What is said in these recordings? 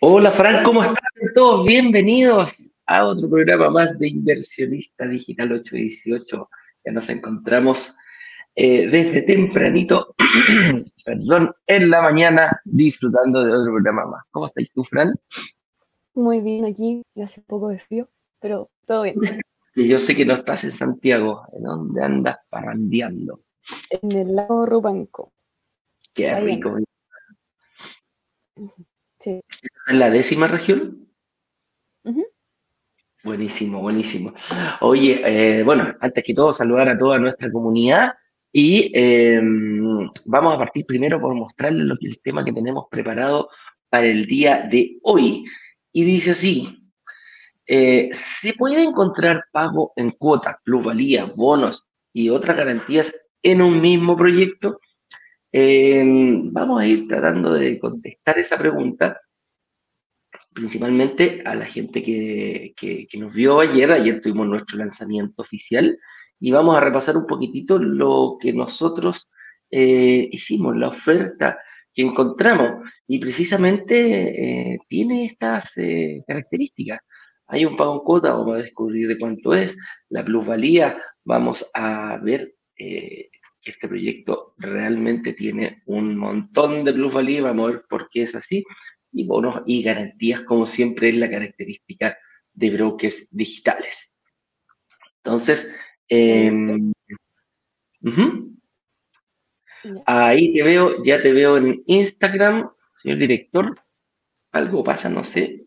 Hola Fran, ¿cómo están todos? Bienvenidos a otro programa más de Inversionista Digital 818. Ya nos encontramos eh, desde tempranito, perdón, en la mañana disfrutando de otro programa más. ¿Cómo estás tú, Fran? Muy bien aquí, hace un poco de frío, pero todo bien. Y yo sé que no estás en Santiago, ¿en dónde andas parrandeando? En el lago Rupanco. Qué rico. ¿En la décima región? Buenísimo, buenísimo. Oye, eh, bueno, antes que todo, saludar a toda nuestra comunidad y em, vamos a partir primero por mostrarles el tema que tenemos preparado para el día de hoy. Y dice así, eh, ¿se puede encontrar pago en cuotas, plusvalías, bonos y otras garantías en un mismo proyecto? Em, vamos a ir tratando de contestar esa pregunta, principalmente a la gente que, nos vio ayer. Ayer tuvimos nuestro lanzamiento oficial y vamos a repasar un poquitito lo que nosotros eh, hicimos, la oferta que encontramos. Y precisamente eh, tiene estas eh, características. Hay un pago en cuota, vamos a descubrir de cuánto es, la plusvalía, vamos a ver este proyecto realmente tiene un montón de plusvalía, vamos a ver por qué es así, y bonos y garantías, como siempre es la característica de brokers digitales. Entonces, em, ahí te veo, ya te veo en Instagram, señor director, algo pasa, no sé,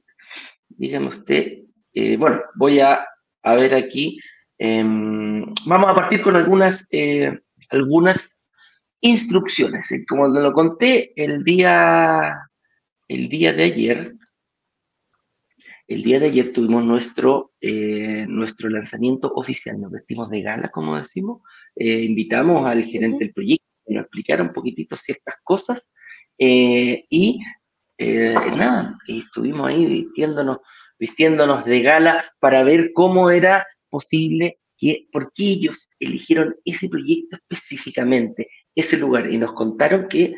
dígame usted. Eh, bueno, voy a, a ver aquí, em, vamos a partir con algunas eh, algunas instrucciones. Como lo conté el día, el día de ayer, el día de ayer tuvimos nuestro, eh, nuestro lanzamiento oficial, nos vestimos de gala, como decimos, eh, invitamos al gerente del proyecto que nos explicara un poquitito ciertas cosas eh, y nada, estuvimos ahí vistiéndonos, vistiéndonos de gala para ver cómo era posible por qué ellos eligieron ese proyecto específicamente, ese lugar, y nos contaron que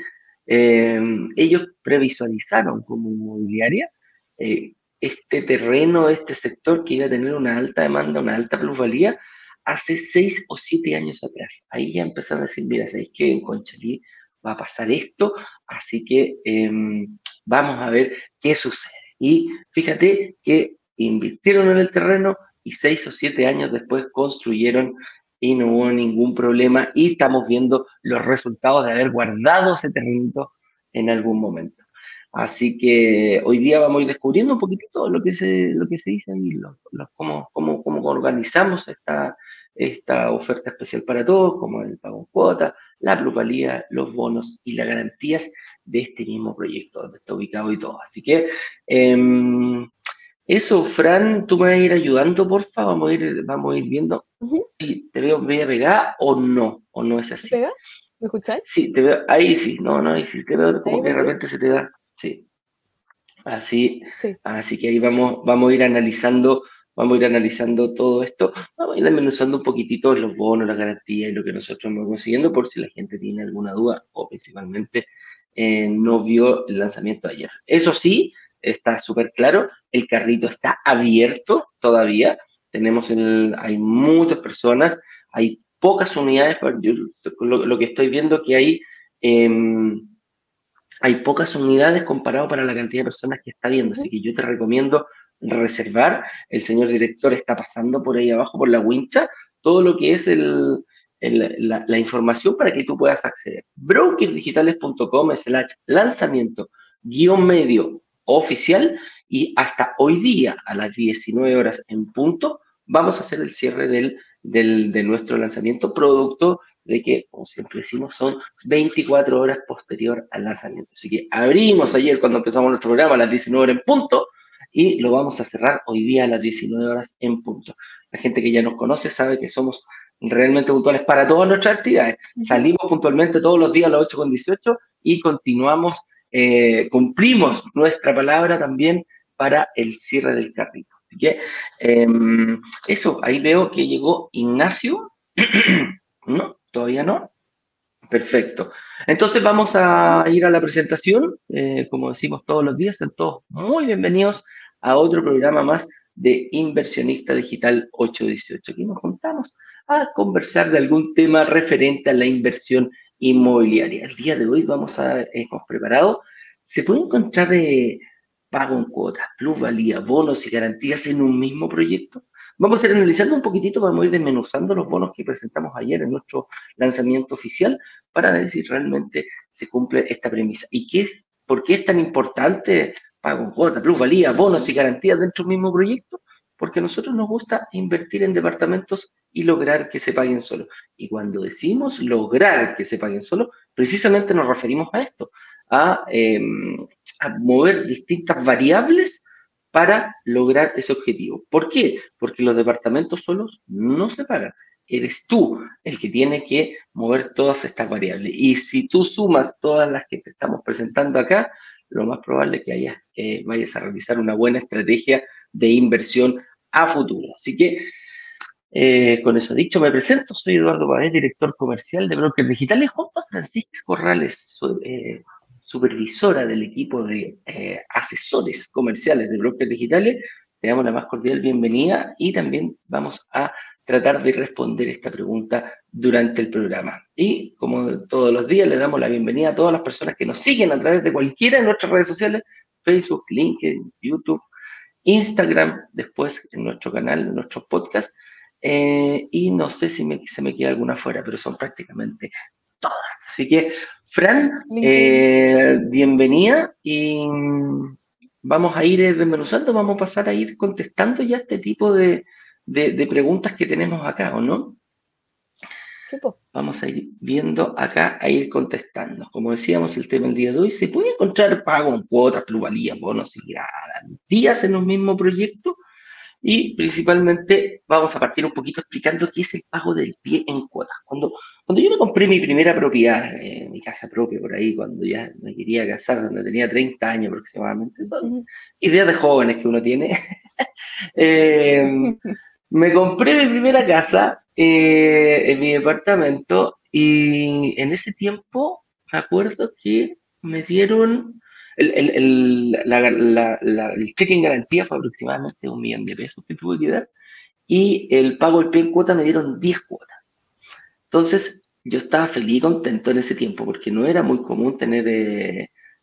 em, ellos previsualizaron como inmobiliaria eh, este terreno, este sector que iba a tener una alta demanda, una alta plusvalía, hace seis o siete años atrás. Ahí ya empezaron a decir, mira, ¿sabéis que en Conchalí va a pasar esto? Así que em, vamos a ver qué sucede. Y fíjate que invirtieron en el terreno, y seis o siete años después construyeron y no hubo ningún problema y estamos viendo los resultados de haber guardado ese terreno en algún momento. Así que hoy día vamos a ir descubriendo un poquitito lo que se, lo que se dice y cómo, cómo, cómo, organizamos esta, esta oferta especial para todos, como el pago en cuota, la plusvalía, los bonos y las garantías de este mismo proyecto donde está ubicado y todo. Así que em, eso, Fran, tú me vas a ir ayudando, porfa, vamos a ir, vamos a ir viendo. ¿Te veo media pegada o no? ¿O no es así? ¿Pega? ¿Me escucháis? Sí, te veo, ahí sí, no, no, ahí sí, te veo como que de repente se te da, sí. Así, así que ahí vamos, vamos a ir analizando, vamos a ir analizando todo esto, vamos a ir desmenuzando un poquitito los bonos, la garantía y lo que nosotros hemos consiguiendo, por si la gente tiene alguna duda o principalmente eh, no vio el lanzamiento de ayer. Eso sí, está súper claro, el carrito está abierto todavía, tenemos el, hay muchas personas, hay pocas unidades, lo, que estoy viendo que hay, em, hay pocas unidades comparado para la cantidad de personas que está viendo, así que yo te recomiendo reservar, el señor director está pasando por ahí abajo, por la wincha, todo lo que es el, la, la, información para que tú puedas acceder. Brokersdigitales.com es el lanzamiento guion medio oficial y hasta hoy día a las 19 horas en punto vamos a hacer el cierre del, de nuestro lanzamiento, producto de que, como siempre decimos, son 24 horas posterior al lanzamiento. Así que abrimos ayer cuando empezamos nuestro programa a las 19 horas en punto y lo vamos a cerrar hoy día a las 19 horas en punto. La gente que ya nos conoce sabe que somos realmente puntuales para todas nuestras actividades. Salimos puntualmente todos los días a las 8.18 y continuamos, eh, cumplimos nuestra palabra también para el cierre del carrito. Así que em, eso, ahí veo que llegó Ignacio. no, todavía no. Perfecto. Entonces vamos a ir a la presentación. Eh, como decimos todos los días, están todos muy bienvenidos a otro programa más de Inversionista Digital 818. Aquí nos juntamos a conversar de algún tema referente a la inversión inmobiliaria. El día de hoy vamos a, hemos preparado, se puede encontrar eh, pago en cuotas, plusvalía, bonos y garantías en un mismo proyecto. Vamos a ir analizando un poquitito, vamos a ir desmenuzando los bonos que presentamos ayer en nuestro lanzamiento oficial para ver si realmente se cumple esta premisa. ¿Y qué, por qué es tan importante pago en cuotas, plusvalía, bonos y garantías dentro del mismo proyecto? Porque a nosotros nos gusta invertir en departamentos y lograr que se paguen solo. Y cuando decimos lograr que se paguen solo, precisamente nos referimos a esto, a, em, a mover distintas variables para lograr ese objetivo. ¿Por qué? Porque los departamentos solos no se pagan. Eres tú el que tiene que mover todas estas variables. Y si tú sumas todas las que te estamos presentando acá, lo más probable es que hayas, vayas a realizar una buena estrategia de inversión a futuro. Así que, eh, con eso dicho, me presento. Soy Eduardo Paez, director comercial de Brokers Digitales, junto a Francisca Corrales, eh, supervisora del equipo de eh, asesores comerciales de brokers digitales, le damos la más cordial bienvenida y también vamos a tratar de responder esta pregunta durante el programa. Y como todos los días, le damos la bienvenida a todas las personas que nos siguen a través de cualquiera de nuestras redes sociales, Facebook, LinkedIn, YouTube, Instagram, después en nuestro canal, en nuestros podcasts. Eh, y no sé si se me queda alguna fuera, pero son prácticamente todas. Así que Fran, eh, bienvenida y vamos a ir desmenuzando, vamos a pasar a ir contestando ya este tipo de, preguntas que tenemos acá, ¿o no? Sí, pues. Vamos a ir viendo acá, a ir contestando. Como decíamos, el tema del día de hoy, ¿se puede encontrar pago en cuotas, plusvalías, bonos y garantías en un mismo proyecto? Y principalmente vamos a partir un poquito explicando qué es el pago del pie en cuotas. Cuando, cuando yo me compré mi primera propiedad, eh, mi casa propia por ahí, cuando ya me quería casar, cuando tenía 30 años aproximadamente, son ideas de jóvenes que uno tiene. Eh, me compré mi primera casa eh, en mi departamento y en ese tiempo me acuerdo que me dieron el, cheque en garantía fue aproximadamente un millón de pesos que tuve que dar y el pago del pie en cuota me dieron 10 cuotas. Entonces, yo estaba feliz y contento en ese tiempo porque no era muy común tener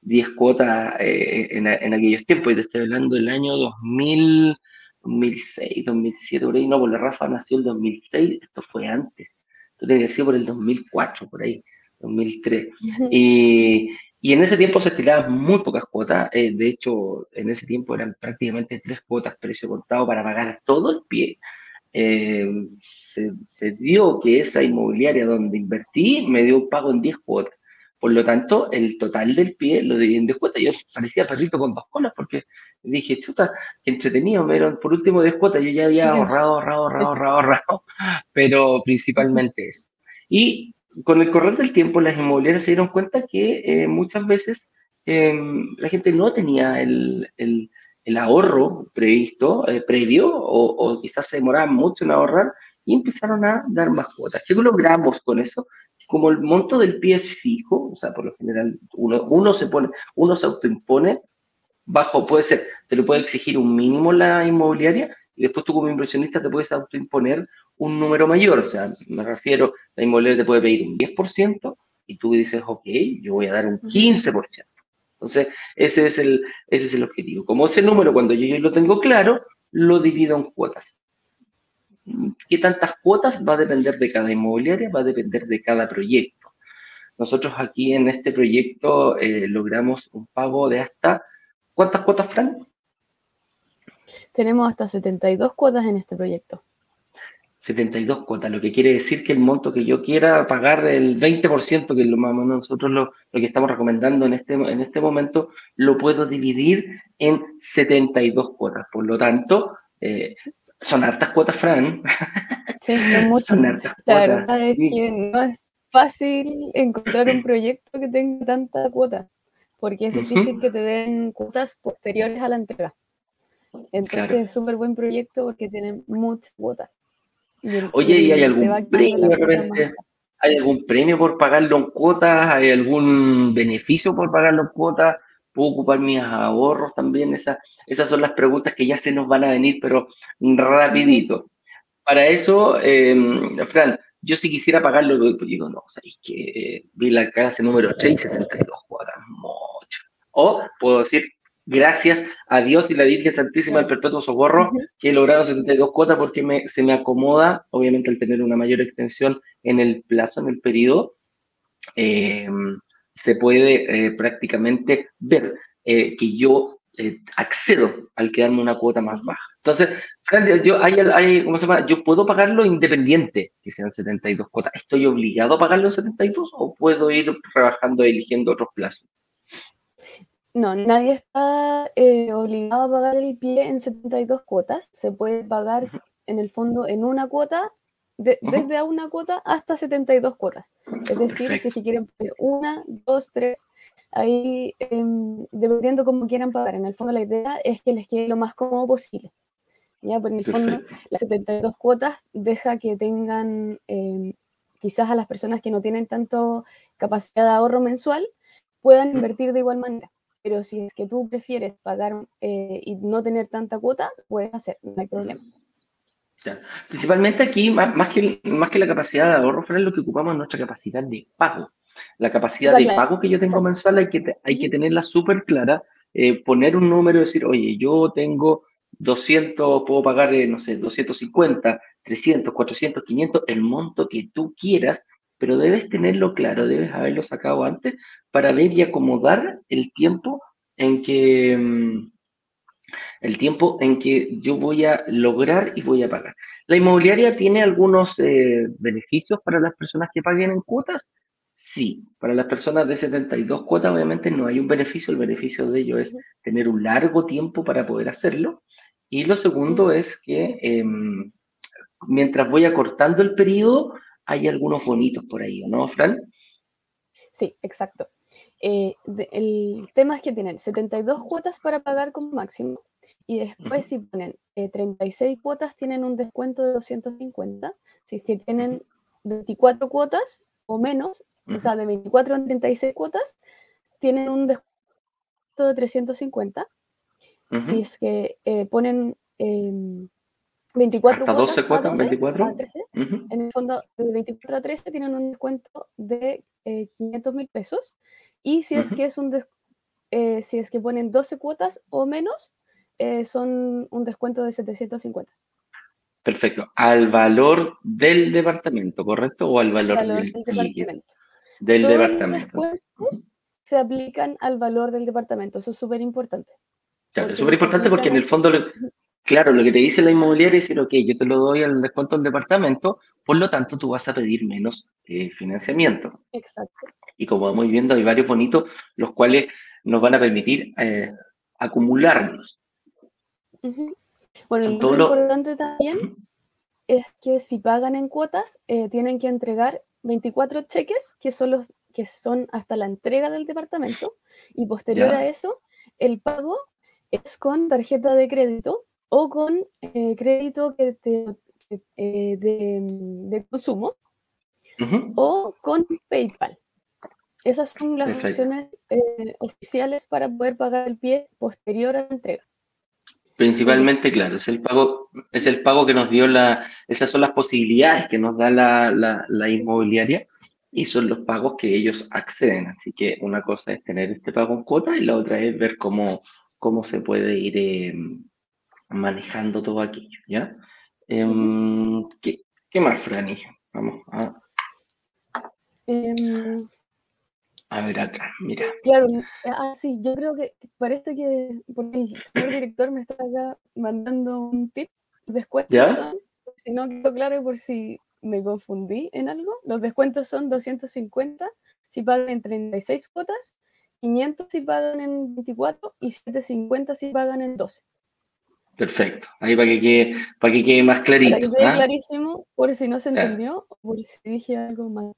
10 eh, cuotas eh, en, aquellos tiempos. Y te estoy hablando del año 2000, 2006, 2007, por ahí. No, porque Rafa nació el 2006, esto fue antes. Esto tenía que por el 2004, por ahí, 2003. y, y en ese tiempo se estiraban muy pocas cuotas. Eh, de hecho, en ese tiempo eran prácticamente tres cuotas precio contado para pagar todo el pie. Eh, se, dio que esa inmobiliaria donde invertí me dio un pago en 10 cuotas. Por lo tanto, el total del pie lo di en 10 cuotas. Yo parecía perrito con dos colas porque dije, chuta, qué entretenido. Dieron por último 10 cuotas. Yo ya había ahorrado, ahorrado, ahorrado, ahorrado, ahorrado. Pero principalmente eso. Y con el correr del tiempo, las inmobiliarias se dieron cuenta que eh, muchas veces em, la gente no tenía el, el, ahorro previsto, eh, previo, o, quizás se demoraban mucho en ahorrar y empezaron a dar más cuotas. ¿Qué logramos con eso? Como el monto del pie es fijo, o sea, por lo general uno, uno se pone, uno se autoimpone bajo, puede ser, te lo puede exigir un mínimo la inmobiliaria y después tú como inversionista te puedes autoimponer un número mayor, o sea, me refiero, la inmobiliaria te puede pedir un 10% y tú dices, ok, yo voy a dar un 15%. Entonces, ese es el, ese es el objetivo. Como ese número, cuando yo, yo lo tengo claro, lo divido en cuotas. ¿Qué tantas cuotas? Va a depender de cada inmobiliaria, va a depender de cada proyecto. Nosotros aquí en este proyecto eh, logramos un pago de hasta, ¿cuántas cuotas, Frank? Tenemos hasta 72 cuotas en este proyecto. 72 cuotas, lo que quiere decir que el monto que yo quiera pagar, el 20%, que es lo más nosotros lo, que estamos recomendando en este, en este momento, lo puedo dividir en 72 cuotas. Por lo tanto, eh, son hartas cuotas, Fran. Sí, no mucho. La verdad es que no es fácil encontrar un proyecto que tenga tanta cuota, porque es difícil que te den cuotas posteriores a la entrega. Entonces es súper buen proyecto porque tiene muchas cuotas. Oye, ¿y hay algún premio ¿Hay algún premio por pagarlo en cuotas? ¿Hay algún beneficio por pagarlo en cuotas? ¿Puedo ocupar mis ahorros también? Esas, esas son las preguntas que ya se nos van a venir, pero rapidito. Para eso, eh, Fran, yo si quisiera pagarlo, pues digo, no, sabéis que eh, vi la clase número 6 y 62 cuotas, mucho. O puedo decir, gracias a Dios y la Virgen Santísima del Perpetuo Socorro, que he logrado 72 cuotas porque me, se me acomoda, obviamente, al tener una mayor extensión en el plazo, en el periodo, em, se puede eh, prácticamente ver eh, que yo eh, accedo al quedarme una cuota más baja. Entonces, yo, hay, hay, ¿cómo se llama? yo puedo pagarlo independiente, que sean 72 cuotas. ¿Estoy obligado a pagarlo en 72 o puedo ir rebajando, eligiendo otros plazos? No, nadie está eh, obligado a pagar el pie en 72 cuotas. Se puede pagar en el fondo en una cuota, desde a una cuota hasta 72 cuotas. Es decir, si es que quieren poner una, dos, tres, ahí em, dependiendo cómo quieran pagar. En el fondo la idea es que les quede lo más cómodo posible. ¿ya? Pues en el fondo las 72 cuotas deja que tengan em, quizás a las personas que no tienen tanto capacidad de ahorro mensual puedan invertir de igual manera pero si es que tú prefieres pagar eh, y no tener tanta cuota, puedes hacer, no hay problema. Principalmente aquí, más, que, más que la capacidad de ahorro, es lo que ocupamos es nuestra capacidad de pago. La capacidad de pago que yo tengo mensual hay que, hay que tenerla súper clara, eh, poner un número y decir, oye, yo tengo 200, puedo pagar, eh, no sé, 250, 300, 400, 500, el monto que tú quieras pero debes tenerlo claro, debes haberlo sacado antes para ver y acomodar el tiempo en que mm, el tiempo en que yo voy a lograr y voy a pagar. ¿La inmobiliaria tiene algunos eh, beneficios para las personas que paguen en cuotas? Sí, para las personas de 72 cuotas obviamente no hay un beneficio, el beneficio de ello es tener un largo tiempo para poder hacerlo. Y lo segundo es que em, mientras voy acortando el periodo, hay algunos bonitos por ahí, ¿no, Fran? Sí, exacto. Eh, el tema es que tienen 72 cuotas para pagar como máximo y después si ponen 36 eh, cuotas tienen un descuento de 250. Si es que tienen 24 cuotas o menos, o sea, de 24 a 36 cuotas, tienen un descuento de 350. Si es que eh, ponen em, 24 Hasta 12 cuotas, 24. En el fondo, de 24 a 13 tienen un descuento de 500 eh, mil pesos. Y si es que es un eh, si es que ponen 12 cuotas o menos, eh, son un descuento de 750. Perfecto. Al valor del departamento, ¿correcto? ¿O al valor, del, departamento? Del departamento. se aplican al valor del departamento. Eso es súper importante. Claro, es súper importante porque en el fondo Claro, lo que te dice la inmobiliaria es decir, ok, yo te lo doy al descuento del departamento, por lo tanto tú vas a pedir menos eh, financiamiento. Exacto. Y como vamos viendo, hay varios bonitos, los cuales nos van a permitir eh, acumularnos. Bueno, lo importante también es que si pagan en cuotas, eh, tienen que entregar 24 cheques, que son los que son hasta la entrega del departamento, y posterior a eso, el pago es con tarjeta de crédito o con eh, crédito que eh, de, consumo o con PayPal. Esas son las opciones eh, oficiales para poder pagar el pie posterior a la entrega. Principalmente, claro, es el pago, es el pago que nos dio la, esas son las posibilidades que nos da la, la, inmobiliaria y son los pagos que ellos acceden. Así que una cosa es tener este pago en cuota y la otra es ver cómo, cómo se puede ir manejando todo aquello, ¿ya? Em, ¿qué, más, Franny? Vamos a... Em, a ver acá, mira. Claro, ah, sí, yo creo que parece que porque el señor director me está acá mandando un tip. Descuentos ¿Ya? son, si no quedó claro por si me confundí en algo, los descuentos son 250 si pagan en 36 cuotas, 500 si pagan en 24 y 750 si pagan en 12. Perfecto. Ahí para que quede, para que quede más clarito. Para que quede ¿ah? clarísimo, por si no se entendió, o por si dije algo mal.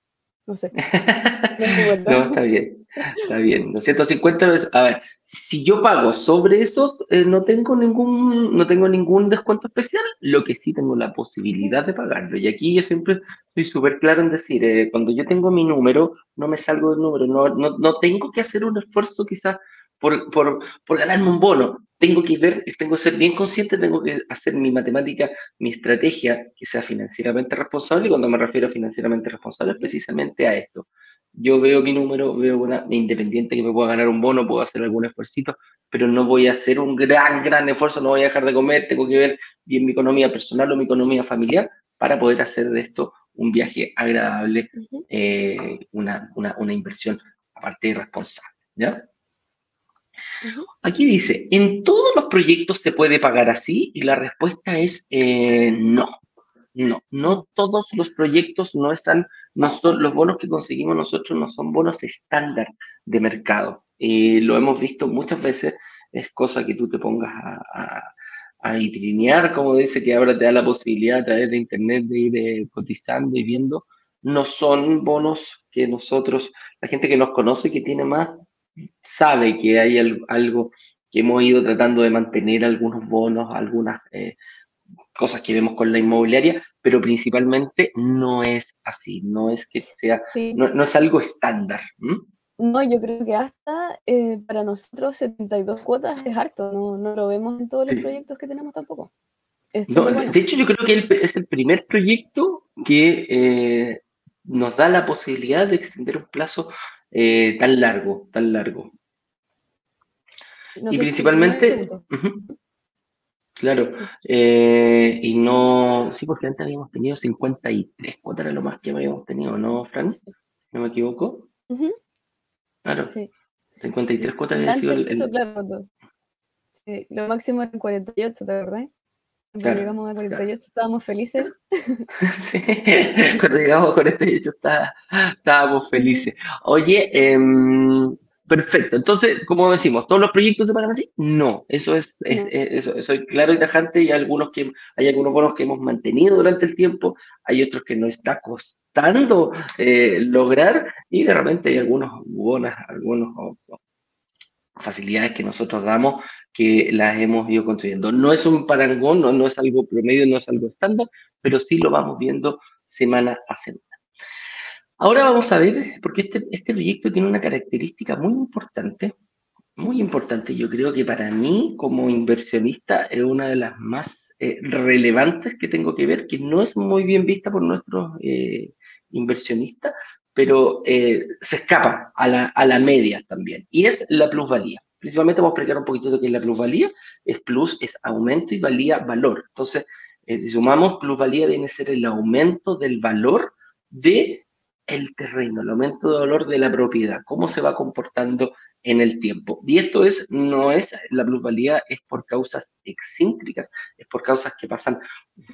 No sé. no, está bien. Está bien. 250 veces. A ver, si yo pago sobre esos, eh, no tengo ningún, no tengo ningún descuento especial, lo que sí tengo la posibilidad de pagarlo. Y aquí yo siempre soy súper claro en decir, eh, cuando yo tengo mi número, no me salgo del número, no, no, no tengo que hacer un esfuerzo quizás por, por, por ganarme un bono tengo que ver, tengo que ser bien consciente, tengo que hacer mi matemática, mi estrategia que sea financieramente responsable. Y cuando me refiero a financieramente responsable, es precisamente a esto. Yo veo mi número, veo una independiente que me pueda ganar un bono, puedo hacer algún esfuerzo, pero no voy a hacer un gran, gran esfuerzo, no voy a dejar de comer, tengo que ver bien mi economía personal o mi economía familiar para poder hacer de esto un viaje agradable, eh, una, una, una inversión aparte responsable. ¿Ya? Aquí dice, ¿en todos los proyectos se puede pagar así? Y la respuesta es eh, no. No, no todos los proyectos no están, no son, los bonos que conseguimos nosotros no son bonos estándar de mercado. Eh, lo hemos visto muchas veces, es cosa que tú te pongas a, a, como dice, que ahora te da la posibilidad a través de internet de ir eh, cotizando y viendo. No son bonos que nosotros, la gente que nos conoce, que tiene más sabe que hay algo que hemos ido tratando de mantener algunos bonos, algunas eh, cosas que vemos con la inmobiliaria, pero principalmente no es así, no es que sea, no, es algo estándar. No, yo creo que hasta eh, para nosotros 72 cuotas es harto, no, lo vemos en todos los proyectos que tenemos tampoco. De hecho, yo creo que es el primer proyecto que eh, nos da la posibilidad de extender un plazo eh, tan largo, tan largo. y principalmente, claro, eh, y no, sí, porque antes habíamos tenido 53 cuotas, era lo más que habíamos tenido, ¿no, Fran? Si no me equivoco. Claro, 53 cuotas había sido el... sí, lo máximo era 48, ¿te verdad? Cuando llegamos a 48 estábamos felices. sí, cuando llegamos a 48 está, estábamos felices. Oye, em, perfecto. Entonces, como decimos, ¿todos los proyectos se pagan así? No, eso es, eso, es claro y tajante. Y algunos que, hay algunos bonos que hemos mantenido durante el tiempo, hay otros que no está costando eh, lograr, y de repente hay algunos bonos, algunos facilidades que nosotros damos que las hemos ido construyendo. No es un parangón, no, es algo promedio, no es algo estándar, pero sí lo vamos viendo semana a semana. Ahora vamos a ver, porque este, este proyecto tiene una característica muy importante, muy importante. Yo creo que para mí, como inversionista, es una de las más eh, relevantes que tengo que ver, que no es muy bien vista por nuestros eh, inversionistas, pero eh, se escapa a la, a la media también, y es la plusvalía. Principalmente vamos a explicar un poquito de qué es la plusvalía. Es plus, es aumento y valía, valor. Entonces, eh, si sumamos plusvalía, viene a ser el aumento del valor de terreno, el aumento de valor de la propiedad, cómo se va comportando en el tiempo. Y esto es, no es, la plusvalía es por causas excéntricas, es por causas que pasan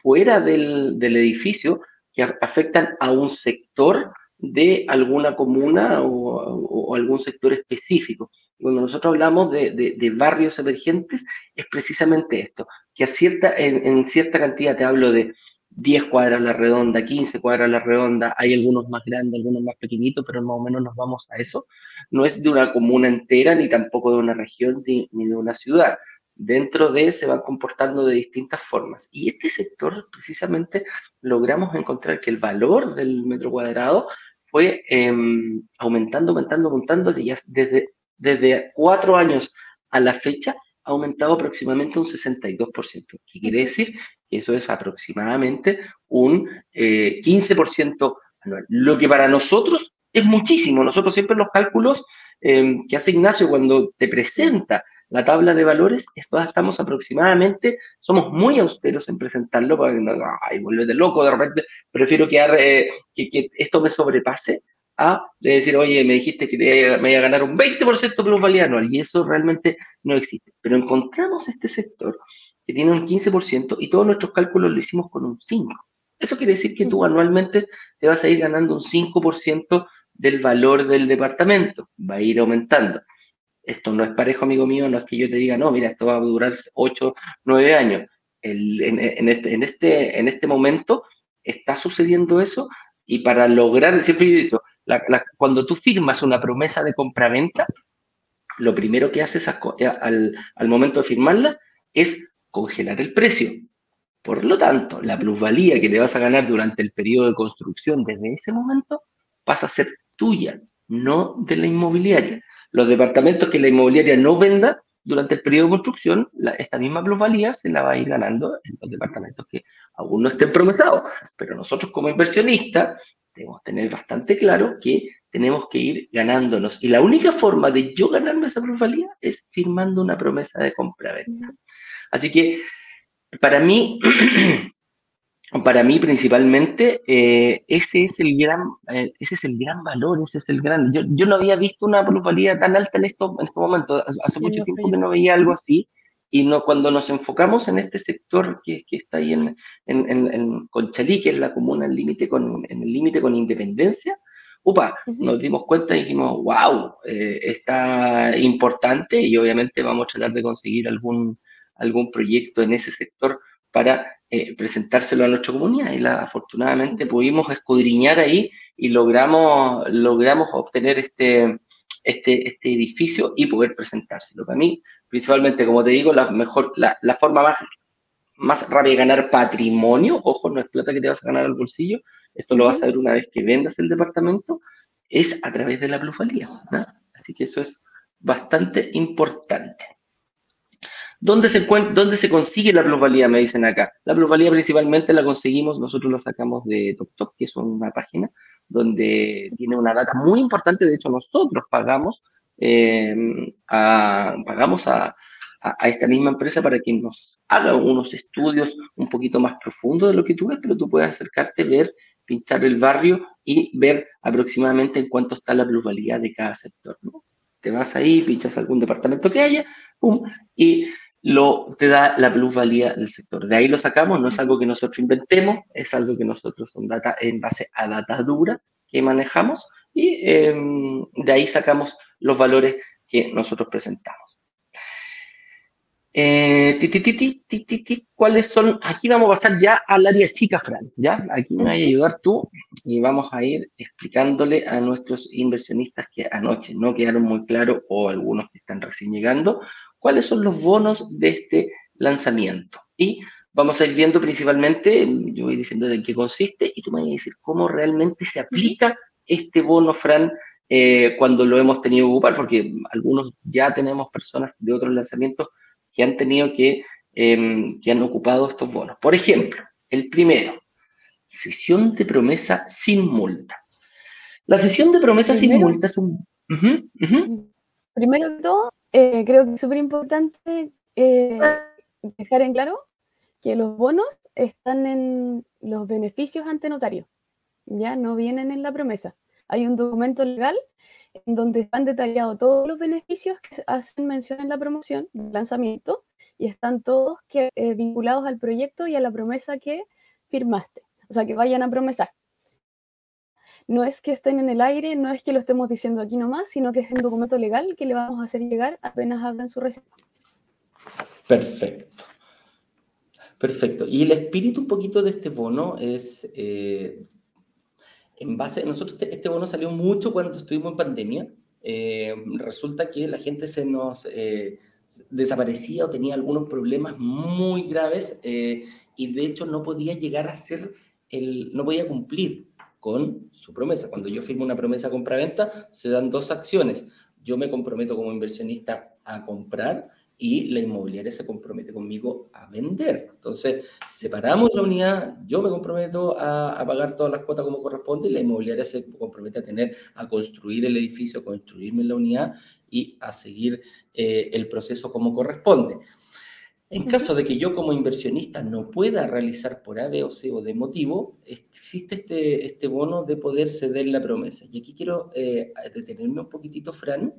fuera del, del edificio, que afectan a un sector de alguna comuna o, algún sector específico. Cuando nosotros hablamos de, barrios emergentes, es precisamente esto, que a cierta, en, cierta cantidad, te hablo de 10 cuadras a la redonda, 15 cuadras a la redonda, hay algunos más grandes, algunos más pequeñitos, pero más o menos nos vamos a eso. No es de una comuna entera, ni tampoco de una región, ni, ni de una ciudad. Dentro de se van comportando de distintas formas. Y este sector, precisamente, logramos encontrar que el valor del metro cuadrado fue em, aumentando, aumentando, aumentando, y ya desde, desde cuatro años a la fecha ha aumentado aproximadamente un 62%, ¿Qué quiere decir que eso es aproximadamente un 15% eh, anual. Lo que para nosotros es muchísimo. Nosotros siempre los cálculos em, que hace Ignacio cuando te presenta la tabla de valores, estamos aproximadamente, somos muy austeros en presentarlo, para que no, ay, de loco, de repente prefiero que, que, esto me sobrepase a decir, oye, me dijiste que me iba a ganar un 20% plusvalía anual, y eso realmente no existe. Pero encontramos este sector que tiene un 15% y todos nuestros cálculos lo hicimos con un 5%. Eso quiere decir que tú anualmente te vas a ir ganando un 5% del valor del departamento, va a ir aumentando. Esto no es parejo, amigo mío, no es que yo te diga, no, mira, esto va a durar 8, 9 años. en, este, en, este, en este momento está sucediendo eso y para lograr, siempre he dicho, cuando tú firmas una promesa de compra-venta, lo primero que haces al, al momento de firmarla es congelar el precio. Por lo tanto, la plusvalía que te vas a ganar durante el periodo de construcción desde ese momento pasa a ser tuya, no de la inmobiliaria. Los departamentos que la inmobiliaria no venda durante el periodo de construcción, esta misma plusvalía se la va a ir ganando en los departamentos que aún no estén promesados. Pero nosotros como inversionistas debemos tener bastante claro que tenemos que ir ganándonos. Y la única forma de yo ganarme esa plusvalía es firmando una promesa de compra-venta. Así que para mí, para mí principalmente, eh, ese, es el gran, eh, ese es el gran valor, ese es el gran... Yo, yo no había visto una plusvalía tan alta en, esto, en estos momentos, hace mucho tiempo que no veía algo así, y no, cuando nos enfocamos en este sector que, que está ahí en, en, en, Conchalí, que es la comuna en, límite con, en el límite con Independencia, upa, nos dimos cuenta y dijimos, wow, eh, está importante y obviamente vamos a tratar de conseguir algún, algún proyecto en ese sector para eh, presentárselo a nuestra comunidad. Y la, afortunadamente pudimos escudriñar ahí y logramos, logramos obtener este, este, este edificio y poder presentárselo. Para mí, principalmente, como te digo, la, mejor, la, la forma más, más rápida de ganar patrimonio, ojo, no es plata que te vas a ganar al bolsillo, esto lo vas a ver una vez que vendas el departamento, es a través de la plusvalía. Así que eso es bastante importante. ¿Dónde se, ¿Dónde se consigue la plusvalía? Me dicen acá. La plusvalía principalmente la conseguimos, nosotros lo sacamos de TokTok, que es una página donde tiene una data muy importante. De hecho, nosotros pagamos, em, a, pagamos a, a, esta misma empresa para que nos haga unos estudios un poquito más profundos de lo que tú ves, pero tú puedes acercarte, ver, pinchar el barrio y ver aproximadamente en cuánto está la plusvalía de cada sector. ¿no? Te vas ahí, pinchas algún departamento que haya, pum, y lo, te da la plusvalía del sector. De ahí lo sacamos, no es algo que nosotros inventemos, es algo que nosotros son data en base a data dura que manejamos y em, de ahí sacamos los valores que nosotros presentamos. Eh, ¿Cuáles son? Aquí vamos a pasar ya al área chica, Fran. ¿ya? Aquí me vas a ayudar tú y vamos a ir explicándole a nuestros inversionistas que anoche no quedaron muy claros o algunos que están recién llegando cuáles son los bonos de este lanzamiento. Y vamos a ir viendo principalmente, yo voy diciendo de qué consiste y tú me vas a decir cómo realmente se aplica este bono, Fran, eh, cuando lo hemos tenido que ocupar, porque algunos ya tenemos personas de otros lanzamientos que han tenido que, em, que han ocupado estos bonos. Por ejemplo, el primero, sesión de promesa sin multa. La sesión de promesa sin multa es un... Primero de todo, eh, creo que es súper importante eh, dejar en claro que los bonos están en los beneficios ante notario, ya no vienen en la promesa. Hay un documento legal en donde están detallados todos los beneficios que hacen mención en la promoción, lanzamiento, y están todos que, eh, vinculados al proyecto y a la promesa que firmaste. O sea, que vayan a promesar no es que estén en el aire, no es que lo estemos diciendo aquí nomás, sino que es un documento legal que le vamos a hacer llegar apenas hagan su reserva. Perfecto. Perfecto. Y el espíritu un poquito de este bono es, eh, en base, nosotros este, este, bono salió mucho cuando estuvimos en pandemia. Eh, resulta que la gente se nos eh, desaparecía o tenía algunos problemas muy graves y de hecho no podía llegar a ser, el, no podía cumplir con su promesa. Cuando yo firmo una promesa compra-venta, se dan dos acciones. Yo me comprometo como inversionista a comprar y la inmobiliaria se compromete conmigo a vender. Entonces, separamos la unidad, yo me comprometo a, pagar todas las cuotas como corresponde y la inmobiliaria se compromete a tener, a construir el edificio, a construirme la unidad y a seguir eh, el proceso como corresponde. En caso de que yo como inversionista no pueda realizar por A, B o C o de motivo, existe este, este bono de poder ceder la promesa. Y aquí quiero eh, detenerme un poquitito, Fran,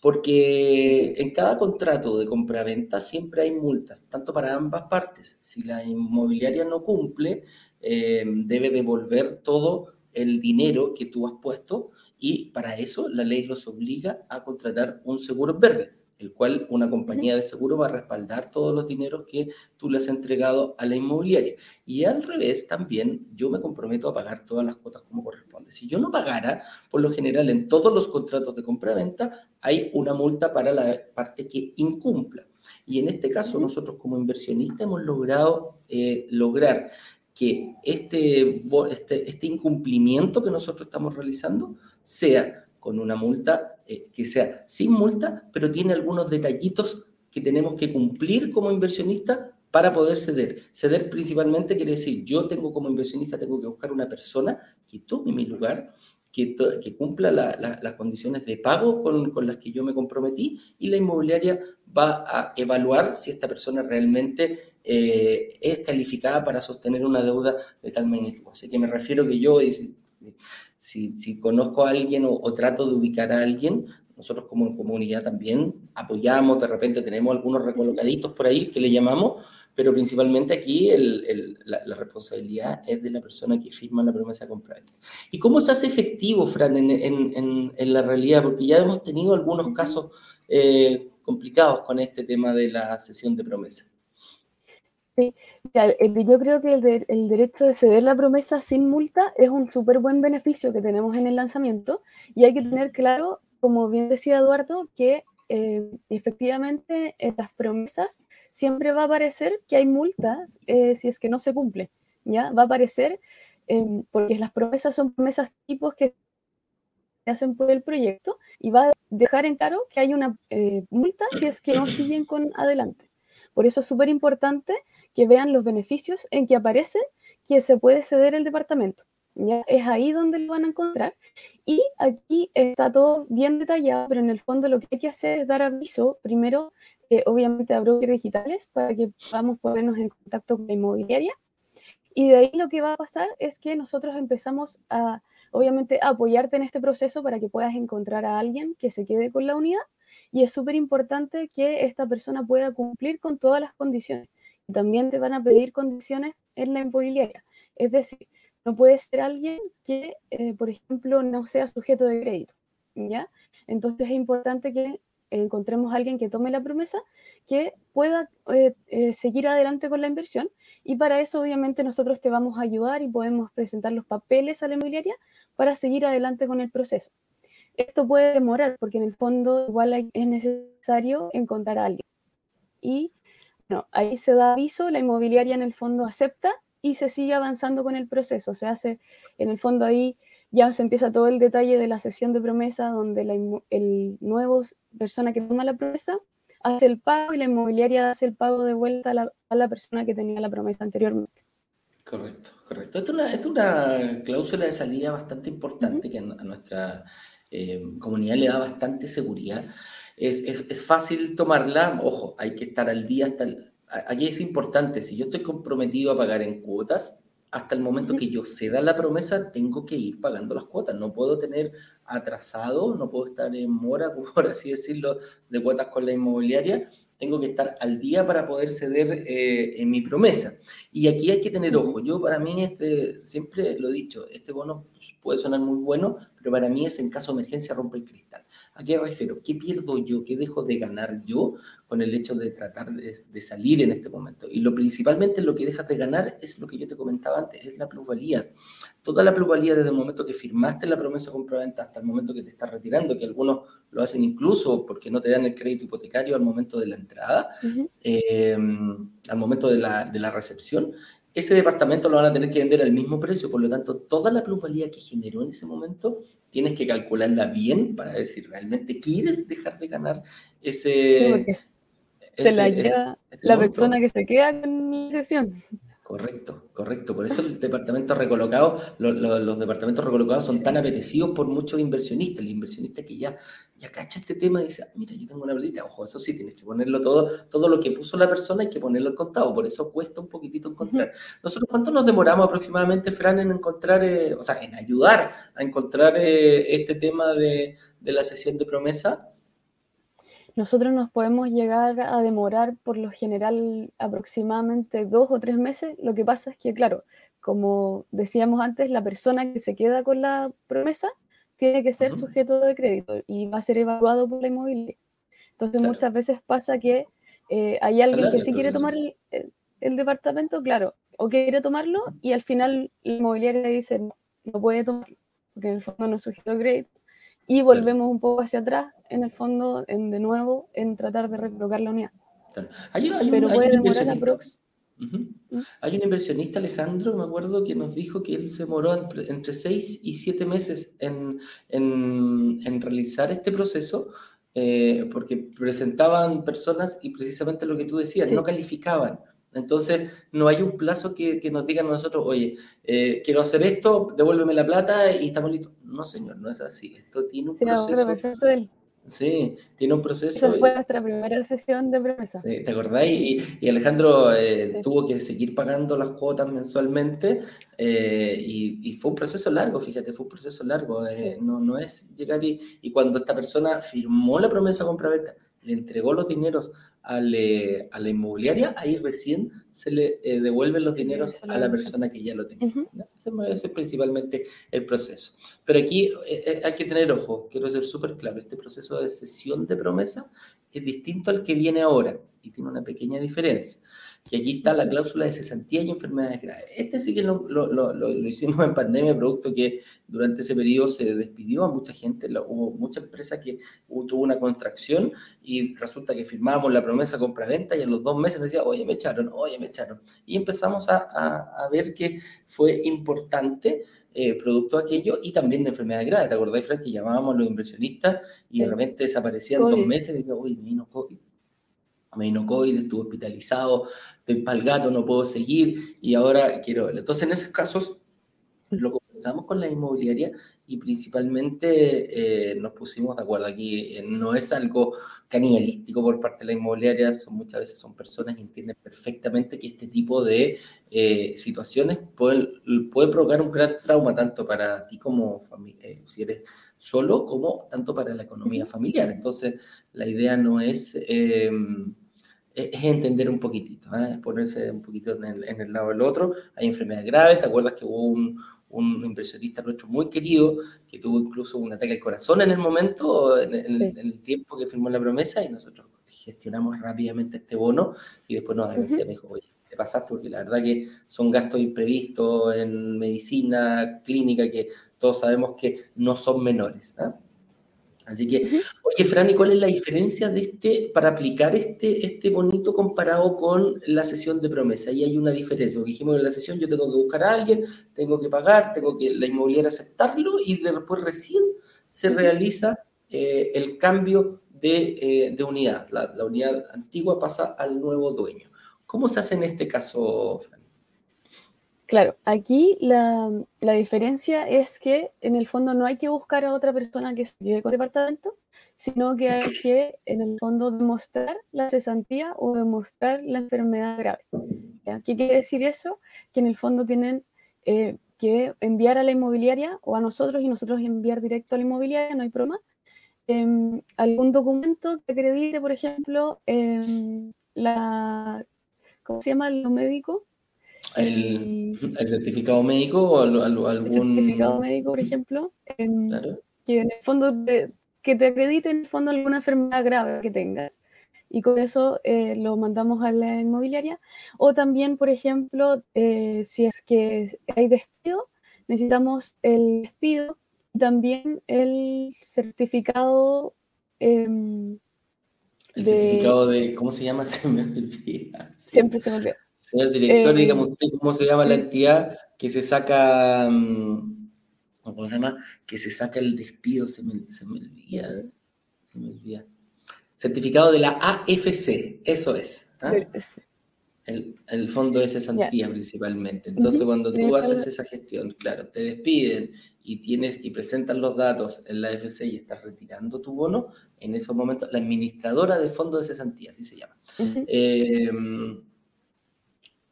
porque en cada contrato de compraventa siempre hay multas, tanto para ambas partes. Si la inmobiliaria no cumple, eh, debe devolver todo el dinero que tú has puesto y para eso la ley los obliga a contratar un seguro verde el cual una compañía de seguro va a respaldar todos los dineros que tú le has entregado a la inmobiliaria. Y al revés, también yo me comprometo a pagar todas las cuotas como corresponde. Si yo no pagara, por lo general en todos los contratos de compra-venta hay una multa para la parte que incumpla. Y en este caso, nosotros como inversionistas hemos logrado eh, lograr que este, este, este incumplimiento que nosotros estamos realizando sea con una multa eh, que sea sin multa, pero tiene algunos detallitos que tenemos que cumplir como inversionista para poder ceder. Ceder principalmente quiere decir, yo tengo como inversionista, tengo que buscar una persona que tome mi lugar, que, que cumpla las condiciones de pago con, con, las que yo me comprometí y la inmobiliaria va a evaluar si esta persona realmente eh, es calificada para sostener una deuda de tal magnitud. Así que me refiero que yo, si, conozco a alguien o, trato de ubicar a alguien, nosotros como comunidad también apoyamos, de repente tenemos algunos recolocaditos por ahí que le llamamos, pero principalmente aquí la, responsabilidad es de la persona que firma la promesa de compra. ¿Y cómo se hace efectivo, Fran, en, la realidad? Porque ya hemos tenido algunos casos eh, complicados con este tema de la sesión de promesa. Sí, yo creo que el, derecho de ceder la promesa sin multa es un súper buen beneficio que tenemos en el lanzamiento y hay que tener claro, como bien decía Eduardo, que eh, efectivamente en las promesas siempre va a aparecer que hay multas eh, si es que no se cumple, ¿ya? Va a aparecer, em, porque las promesas son promesas tipos que se hacen por el proyecto y va a dejar en claro que hay una eh, multa si es que no siguen con adelante. Por eso es súper importante que vean los beneficios en que aparece que se puede ceder el departamento. ¿ya? Es ahí donde lo van a encontrar. Y aquí está todo bien detallado, pero en el fondo lo que hay que hacer es dar aviso, primero, eh, obviamente a brokers digitales, para que podamos ponernos en contacto con la inmobiliaria. Y de ahí lo que va a pasar es que nosotros empezamos a, obviamente, apoyarte en este proceso para que puedas encontrar a alguien que se quede con la unidad. Y es súper importante que esta persona pueda cumplir con todas las condiciones también te van a pedir condiciones en la inmobiliaria. Es decir, no puede ser alguien que, eh, por ejemplo, no sea sujeto de crédito, ¿ya? Entonces es importante que encontremos a alguien que tome la promesa, que pueda eh, eh, seguir adelante con la inversión y para eso obviamente nosotros te vamos a ayudar y podemos presentar los papeles a la inmobiliaria para seguir adelante con el proceso. Esto puede demorar porque en el fondo igual es necesario encontrar a alguien. Y no, ahí se da aviso, la inmobiliaria en el fondo acepta y se sigue avanzando con el proceso. Se hace, en el fondo ahí ya se empieza todo el detalle de la sesión de promesa, donde la, el nuevo persona que toma la promesa hace el pago y la inmobiliaria hace el pago de vuelta a la, persona que tenía la promesa anteriormente. Correcto, correcto. Esto es una, cláusula de salida bastante importante que a nuestra eh, comunidad le da bastante seguridad es, fácil tomarla, ojo, hay que estar al día hasta... aquí es importante, si yo estoy comprometido a pagar en cuotas, hasta el momento que yo ceda la promesa, tengo que ir pagando las cuotas. No puedo tener atrasado, no puedo estar en mora, por así decirlo, de cuotas con la inmobiliaria. Tengo que estar al día para poder ceder eh, en mi promesa. Y aquí hay que tener ojo. Yo para mí, este, siempre lo he dicho, este bono puede sonar muy bueno, pero para mí es en caso de emergencia rompe el cristal. ¿A qué refiero? ¿Qué pierdo yo? ¿Qué dejo de ganar yo con el hecho de tratar de, salir en este momento? Y lo principalmente lo que dejas de ganar es lo que yo te comentaba antes, es la plusvalía. Toda la plusvalía desde el momento que firmaste la promesa de compraventa hasta el momento que te estás retirando, que algunos lo hacen incluso porque no te dan el crédito hipotecario al momento de la entrada, eh, al momento de la, de la recepción, ese departamento lo van a tener que vender al mismo precio, por lo tanto, toda la plusvalía que generó en ese momento tienes que calcularla bien para ver si realmente quieres dejar de ganar ese... Sí, porque la lleva la persona que se queda con mi sesión. Correcto, correcto. Por eso el departamento recolocado, los departamentos recolocados son tan apetecidos por muchos inversionistas. El inversionista que ya, ya cacha este tema y dice, ah, mira, yo tengo una platita, ojo, eso sí, tienes que ponerlo todo, todo lo que puso la persona hay que ponerlo en contado. Por eso cuesta un poquitito encontrar. Nosotros, ¿cuánto nos demoramos aproximadamente, Fran, en encontrar, eh, o sea, en ayudar a encontrar eh, este tema de, de la sesión de promesa? Nosotros nos podemos llegar a demorar por lo general aproximadamente dos o tres meses. Lo que pasa es que, claro, como decíamos antes, la persona que se queda con la promesa tiene que ser sujeto de crédito y va a ser evaluado por la inmobiliaria. Entonces muchas veces pasa que eh, hay alguien que sí quiere tomar el, departamento, claro, o quiere tomarlo y al final la inmobiliaria dice no, no puede tomarlo, porque en el fondo no es sujeto de crédito. Y volvemos un poco hacia atrás, en el fondo, en, de nuevo, en tratar de recolocar la unidad. Pero puede demorar la próxima. Hay un inversionista, Alejandro, me acuerdo, que nos dijo que él se demoró entre, seis y siete meses en, en, realizar este proceso, eh, porque presentaban personas y precisamente lo que tú decías, no calificaban. Entonces, no hay un plazo que, que nos digan a nosotros, oye, eh, quiero hacer esto, devuélveme la plata y estamos listos. No, señor, no es así. Esto tiene un proceso. Sí, tiene un proceso. Esa fue nuestra primera sesión de promesa. ¿Te acordás? Y, y Alejandro eh, tuvo que seguir pagando las cuotas mensualmente eh, y, y, fue un proceso largo, fíjate, fue un proceso largo. Eh, no, no es llegar y, y, cuando esta persona firmó la promesa compra-venta, le entregó los dineros a, la inmobiliaria, ahí recién se le eh, devuelven los dineros a la persona que ya lo tenía. Ese es principalmente el proceso. Pero aquí eh, eh, hay que tener ojo, quiero ser súper claro, este proceso de cesión de promesa es distinto al que viene ahora y tiene una pequeña diferencia. Y aquí está la cláusula de cesantía y enfermedades graves. Este sí que lo, lo, lo, hicimos en pandemia, producto que durante ese periodo se despidió a mucha gente, hubo mucha empresa que tuvo una contracción y resulta que firmábamos la promesa compra-venta y en los dos meses nos decía, oye, me echaron, oye, me echaron. Y empezamos a, a, ver que fue importante eh, producto de aquello y también de enfermedades graves. ¿Te acordás, Frank, que llamábamos a los inversionistas y de repente desaparecían dos meses y decían, oye, me vino COVID me vino COVID, estuve hospitalizado, estoy para el gato, no puedo seguir y ahora quiero verlo. Entonces, en esos casos, lo conversamos con la inmobiliaria y principalmente eh, nos pusimos de acuerdo. Aquí eh, no es algo canibalístico por parte de la inmobiliaria, son, muchas veces son personas que entienden perfectamente que este tipo de eh, situaciones pueden, puede provocar un gran trauma tanto para ti como si eres solo, como tanto para la economía familiar. Entonces, la idea no es es entender un poquitito, ¿eh? ponerse un poquito en el, en el, lado del otro. Hay enfermedades graves, ¿te acuerdas que hubo un, un impresionista nuestro muy querido que tuvo incluso un ataque al corazón en el momento, en, el tiempo que firmó la promesa y nosotros gestionamos rápidamente este bono y después nos agradecía, me dijo, oye, te pasaste porque la verdad que son gastos imprevistos en medicina, clínica, que todos sabemos que no son menores. ¿no? Así que, oye, Fran, ¿y cuál es la diferencia de este, para aplicar este, este bonito comparado con la sesión de promesa? Ahí hay una diferencia, porque dijimos que en la sesión yo tengo que buscar a alguien, tengo que pagar, tengo que la inmobiliaria aceptarlo y después recién se realiza eh, el cambio de, eh, de unidad. La, la, unidad antigua pasa al nuevo dueño. ¿Cómo se hace en este caso, Fran? Claro, aquí la, diferencia es que en el fondo no hay que buscar a otra persona que se quede con el departamento, sino que hay que en el fondo demostrar la cesantía o demostrar la enfermedad grave. ¿Qué quiere decir eso? Que en el fondo tienen eh, que enviar a la inmobiliaria o a nosotros y nosotros enviar directo a la inmobiliaria, no hay problema, em, algún documento que acredite, por ejemplo, em, la, ¿cómo se llama? Lo médico el, certificado médico o algún... certificado médico, por ejemplo, que en el fondo te, que te acredite en el fondo alguna enfermedad grave que tengas. Y con eso eh, lo mandamos a la inmobiliaria. O también, por ejemplo, eh, si es que hay despido, necesitamos el despido y también el certificado. Em, el certificado de, ¿cómo se llama? Se me olvida. Siempre se me olvida. Señor director, dígame eh, usted cómo se llama la entidad que se saca, mm, ¿cómo se llama? Que se saca el despido, se me, se me olvida, se me olvida. Certificado de la AFC, eso es. ¿ah? El, el, fondo de cesantía principalmente. Entonces, cuando tú haces esa gestión, claro, te despiden y tienes y presentas los datos en la AFC y estás retirando tu bono, en esos momentos, la administradora de fondo de cesantía, así se llama. Eh,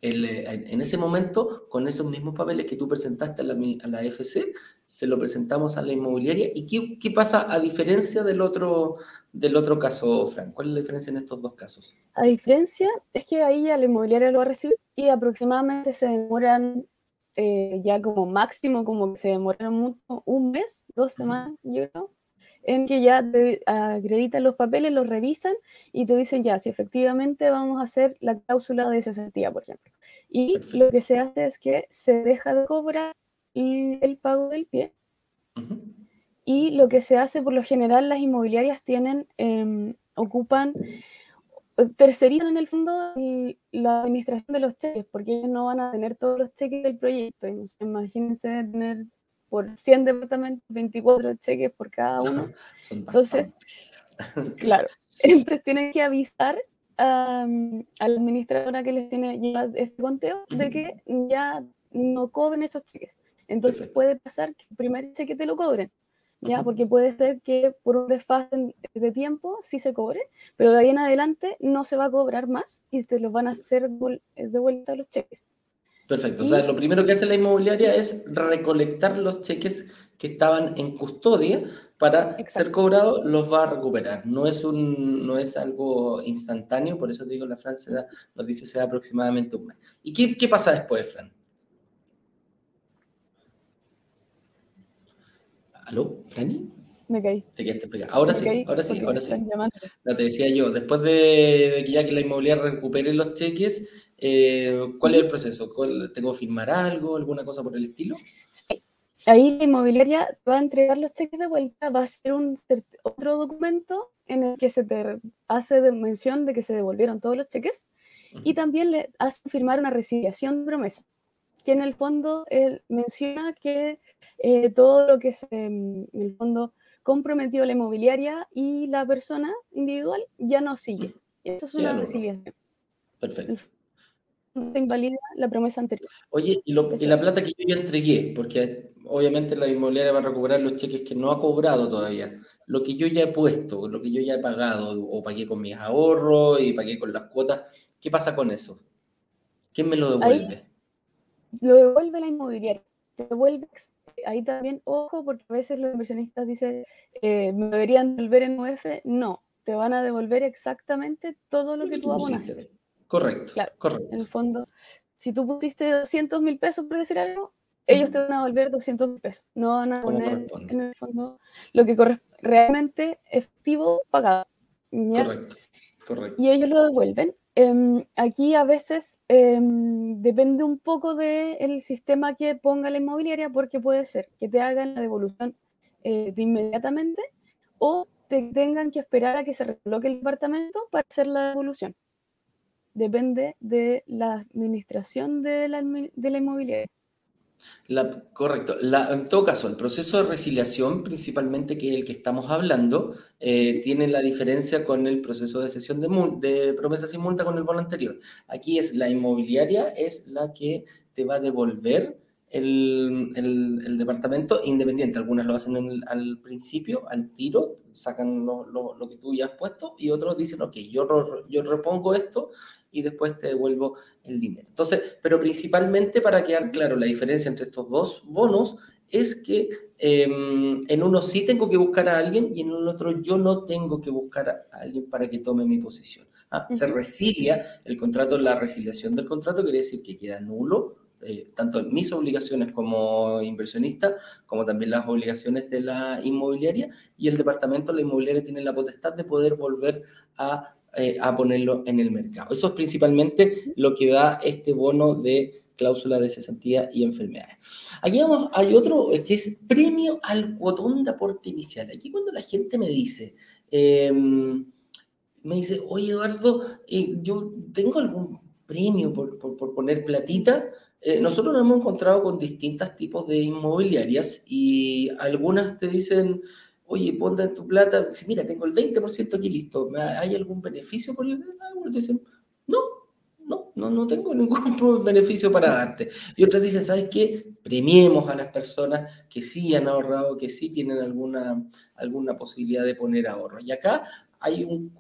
en ese momento, con esos mismos papeles que tú presentaste a la, a la FC, se lo presentamos a la inmobiliaria. ¿Y qué, qué, pasa a diferencia del otro, del otro caso, Frank? ¿Cuál es la diferencia en estos dos casos? A diferencia es que ahí ya la inmobiliaria lo va a recibir y aproximadamente se demoran eh, ya como máximo, como que se demoraron mucho, un mes, dos semanas, yo creo, en que ya te acreditan los papeles, los revisan y te dicen ya, si efectivamente vamos a hacer la cláusula de cesantía, por ejemplo. Y lo que se hace es que se deja de cobrar el, pago del pie. Y lo que se hace, por lo general, las inmobiliarias tienen, em, ocupan, tercerizan en el fondo la administración de los cheques, porque ellos no van a tener todos los cheques del proyecto. Imagínense tener por 100 departamentos, 24 cheques por cada uno. entonces, claro, entonces tienen que avisar a, la administradora que les tiene este conteo de que ya no cobren esos cheques. Entonces puede pasar que el primer cheque te lo cobren, ¿ya? Porque puede ser que por un desfase de tiempo sí se cobre, pero de ahí en adelante no se va a cobrar más y te los van a hacer de vuelta los cheques. Perfecto. O sea, lo primero que hace la inmobiliaria es recolectar los cheques que estaban en custodia para ser cobrados, los va a recuperar. No es, un, no es algo instantáneo, por eso digo, la Fran nos dice se da aproximadamente un mes. ¿Y qué, qué pasa después, Fran? ¿Aló, Franny? Me caí. Te quedaste pegado. Ahora sí, ahora sí, ahora sí. No, te decía yo, después de, que ya que la inmobiliaria recupere los cheques, eh, ¿Cuál es el proceso? ¿Tengo que firmar algo, alguna cosa por el estilo? Sí. Ahí la inmobiliaria va a entregar los cheques de vuelta, va a ser un otro documento en el que se te hace de mención de que se devolvieron todos los cheques y también le hace firmar una resiliación de promesa, que en el fondo él menciona que eh, todo lo que se, en el fondo comprometió la inmobiliaria y la persona individual ya no sigue. Esto es una resiliación. Perfecto invalida la promesa anterior. Oye, y, la plata que yo ya entregué, porque obviamente la inmobiliaria va a recuperar los cheques que no ha cobrado todavía, lo que yo ya he puesto, lo que yo ya he pagado, o pagué con mis ahorros y pagué con las cuotas, ¿qué pasa con eso? ¿Quién me lo devuelve? lo devuelve la inmobiliaria. Te devuelve, ahí también, ojo, porque a veces los inversionistas dicen, eh, ¿me deberían devolver en UF? No, te van a devolver exactamente todo lo que tú abonaste. Correcto, claro, correcto. En el fondo, si tú pusiste 200 mil pesos por decir algo, ellos te van a devolver 200 mil pesos. No van a poner en el fondo lo que realmente efectivo pagado. Correcto, correcto. Y ellos lo devuelven. Em, aquí a veces em, depende un poco del sistema que ponga la inmobiliaria, porque puede ser que te hagan la devolución eh, de inmediatamente o te tengan que esperar a que se recoloque el departamento para hacer la devolución depende de la administración de de la inmobiliaria. Correcto. en todo caso, el proceso de resiliación, principalmente que es el que estamos hablando, eh, tiene la diferencia con el proceso de cesión de, de promesa sin multa con el bono anterior. Aquí es la inmobiliaria, es la que te va a devolver el, departamento independiente. Algunas lo hacen al principio, al tiro, sacan lo, lo, que tú ya has puesto y otros dicen, ok, yo, yo repongo esto y después te devuelvo el dinero. Entonces, pero principalmente para quedar claro la diferencia entre estos dos bonos es que em, en uno sí tengo que buscar a alguien y en el otro yo no tengo que buscar a alguien para que tome mi posición. Ah, se resilia el contrato, la resiliación del contrato quiere decir que queda nulo eh, tanto mis obligaciones como inversionista, como también las obligaciones de la inmobiliaria, y el departamento, la inmobiliaria, tiene la potestad de poder volver a, eh, a ponerlo en el mercado. Eso es principalmente lo que da este bono de cláusula de cesantía y enfermedades. Aquí hay otro eh, que es premio al cuotón de aporte inicial. Aquí cuando la gente me dice, em, me dice, oye Eduardo, yo tengo algún premio por, por, poner platita, eh, nosotros nos hemos encontrado con distintos tipos de inmobiliarias y algunas te dicen, oye, ponte en tu plata, si mira, tengo el 20% aquí listo, ¿hay algún beneficio por el dicen, no, no, no, no tengo ningún beneficio para darte. Y otras dicen, ¿sabes qué? Premiemos a las personas que sí han ahorrado, que sí tienen alguna, alguna posibilidad de poner ahorro. Y acá hay un,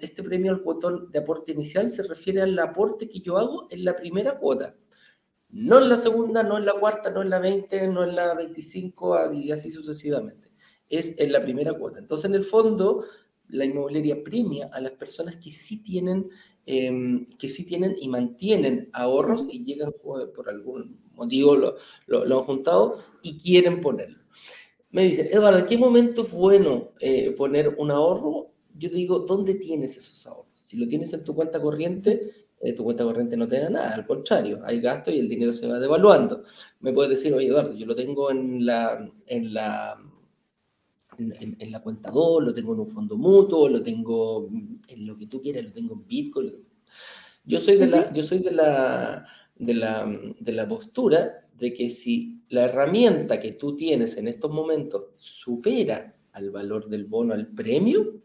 este premio al cuotón de aporte inicial se refiere al aporte que yo hago en la primera cuota. No en la segunda, no en la cuarta, no en la 20, no en la 25 y así sucesivamente. Es en la primera cuota. Entonces, en el fondo, la inmobiliaria premia a las personas que sí tienen, em, que sí tienen y mantienen ahorros y llegan por algún motivo lo, lo, han juntado y quieren ponerlo. Me dicen, Eduardo, ¿en qué momento es bueno eh, poner un ahorro? Yo te digo, ¿dónde tienes esos ahorros? Si lo tienes en tu cuenta corriente, eh, tu cuenta corriente no te da nada, al contrario, hay gasto y el dinero se va devaluando. Me puedes decir, oye Eduardo, yo lo tengo en la, en la, en, la cuenta 2, lo tengo en un fondo mutuo, lo tengo en lo que tú quieras, lo tengo en Bitcoin. Yo soy de la, yo soy de la, de la, de la postura de que si la herramienta que tú tienes en estos momentos supera al valor del bono, al premio,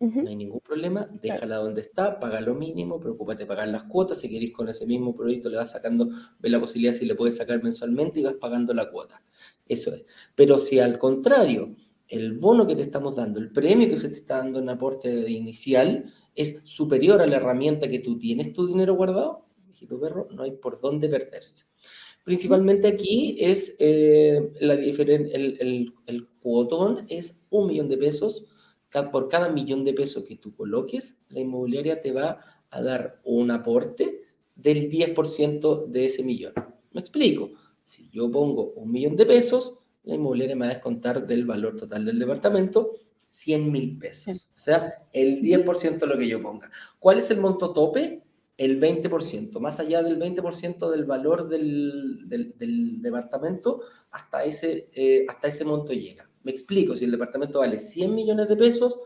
no hay ningún problema, déjala donde está, paga lo mínimo, preocúpate de pagar las cuotas, si queréis con ese mismo proyecto le vas sacando, ve la posibilidad si le puedes sacar mensualmente y vas pagando la cuota. Eso es. Pero si al contrario, el bono que te estamos dando, el premio que se te está dando en aporte inicial es superior a la herramienta que tú tienes tu dinero guardado, perro, no hay por dónde perderse. Principalmente aquí es eh, la el, el, el cuotón es un millón de pesos por cada millón de pesos que tú coloques, la inmobiliaria te va a dar un aporte del 10% de ese millón. Me explico. Si yo pongo un millón de pesos, la inmobiliaria me va a descontar del valor total del departamento 100 mil pesos. O sea, el 10% de lo que yo ponga. ¿Cuál es el monto tope? El 20%. Más allá del 20% del valor del, del, departamento, hasta ese, eh, hasta ese monto llega. Me explico, si el departamento vale 100 millones de pesos,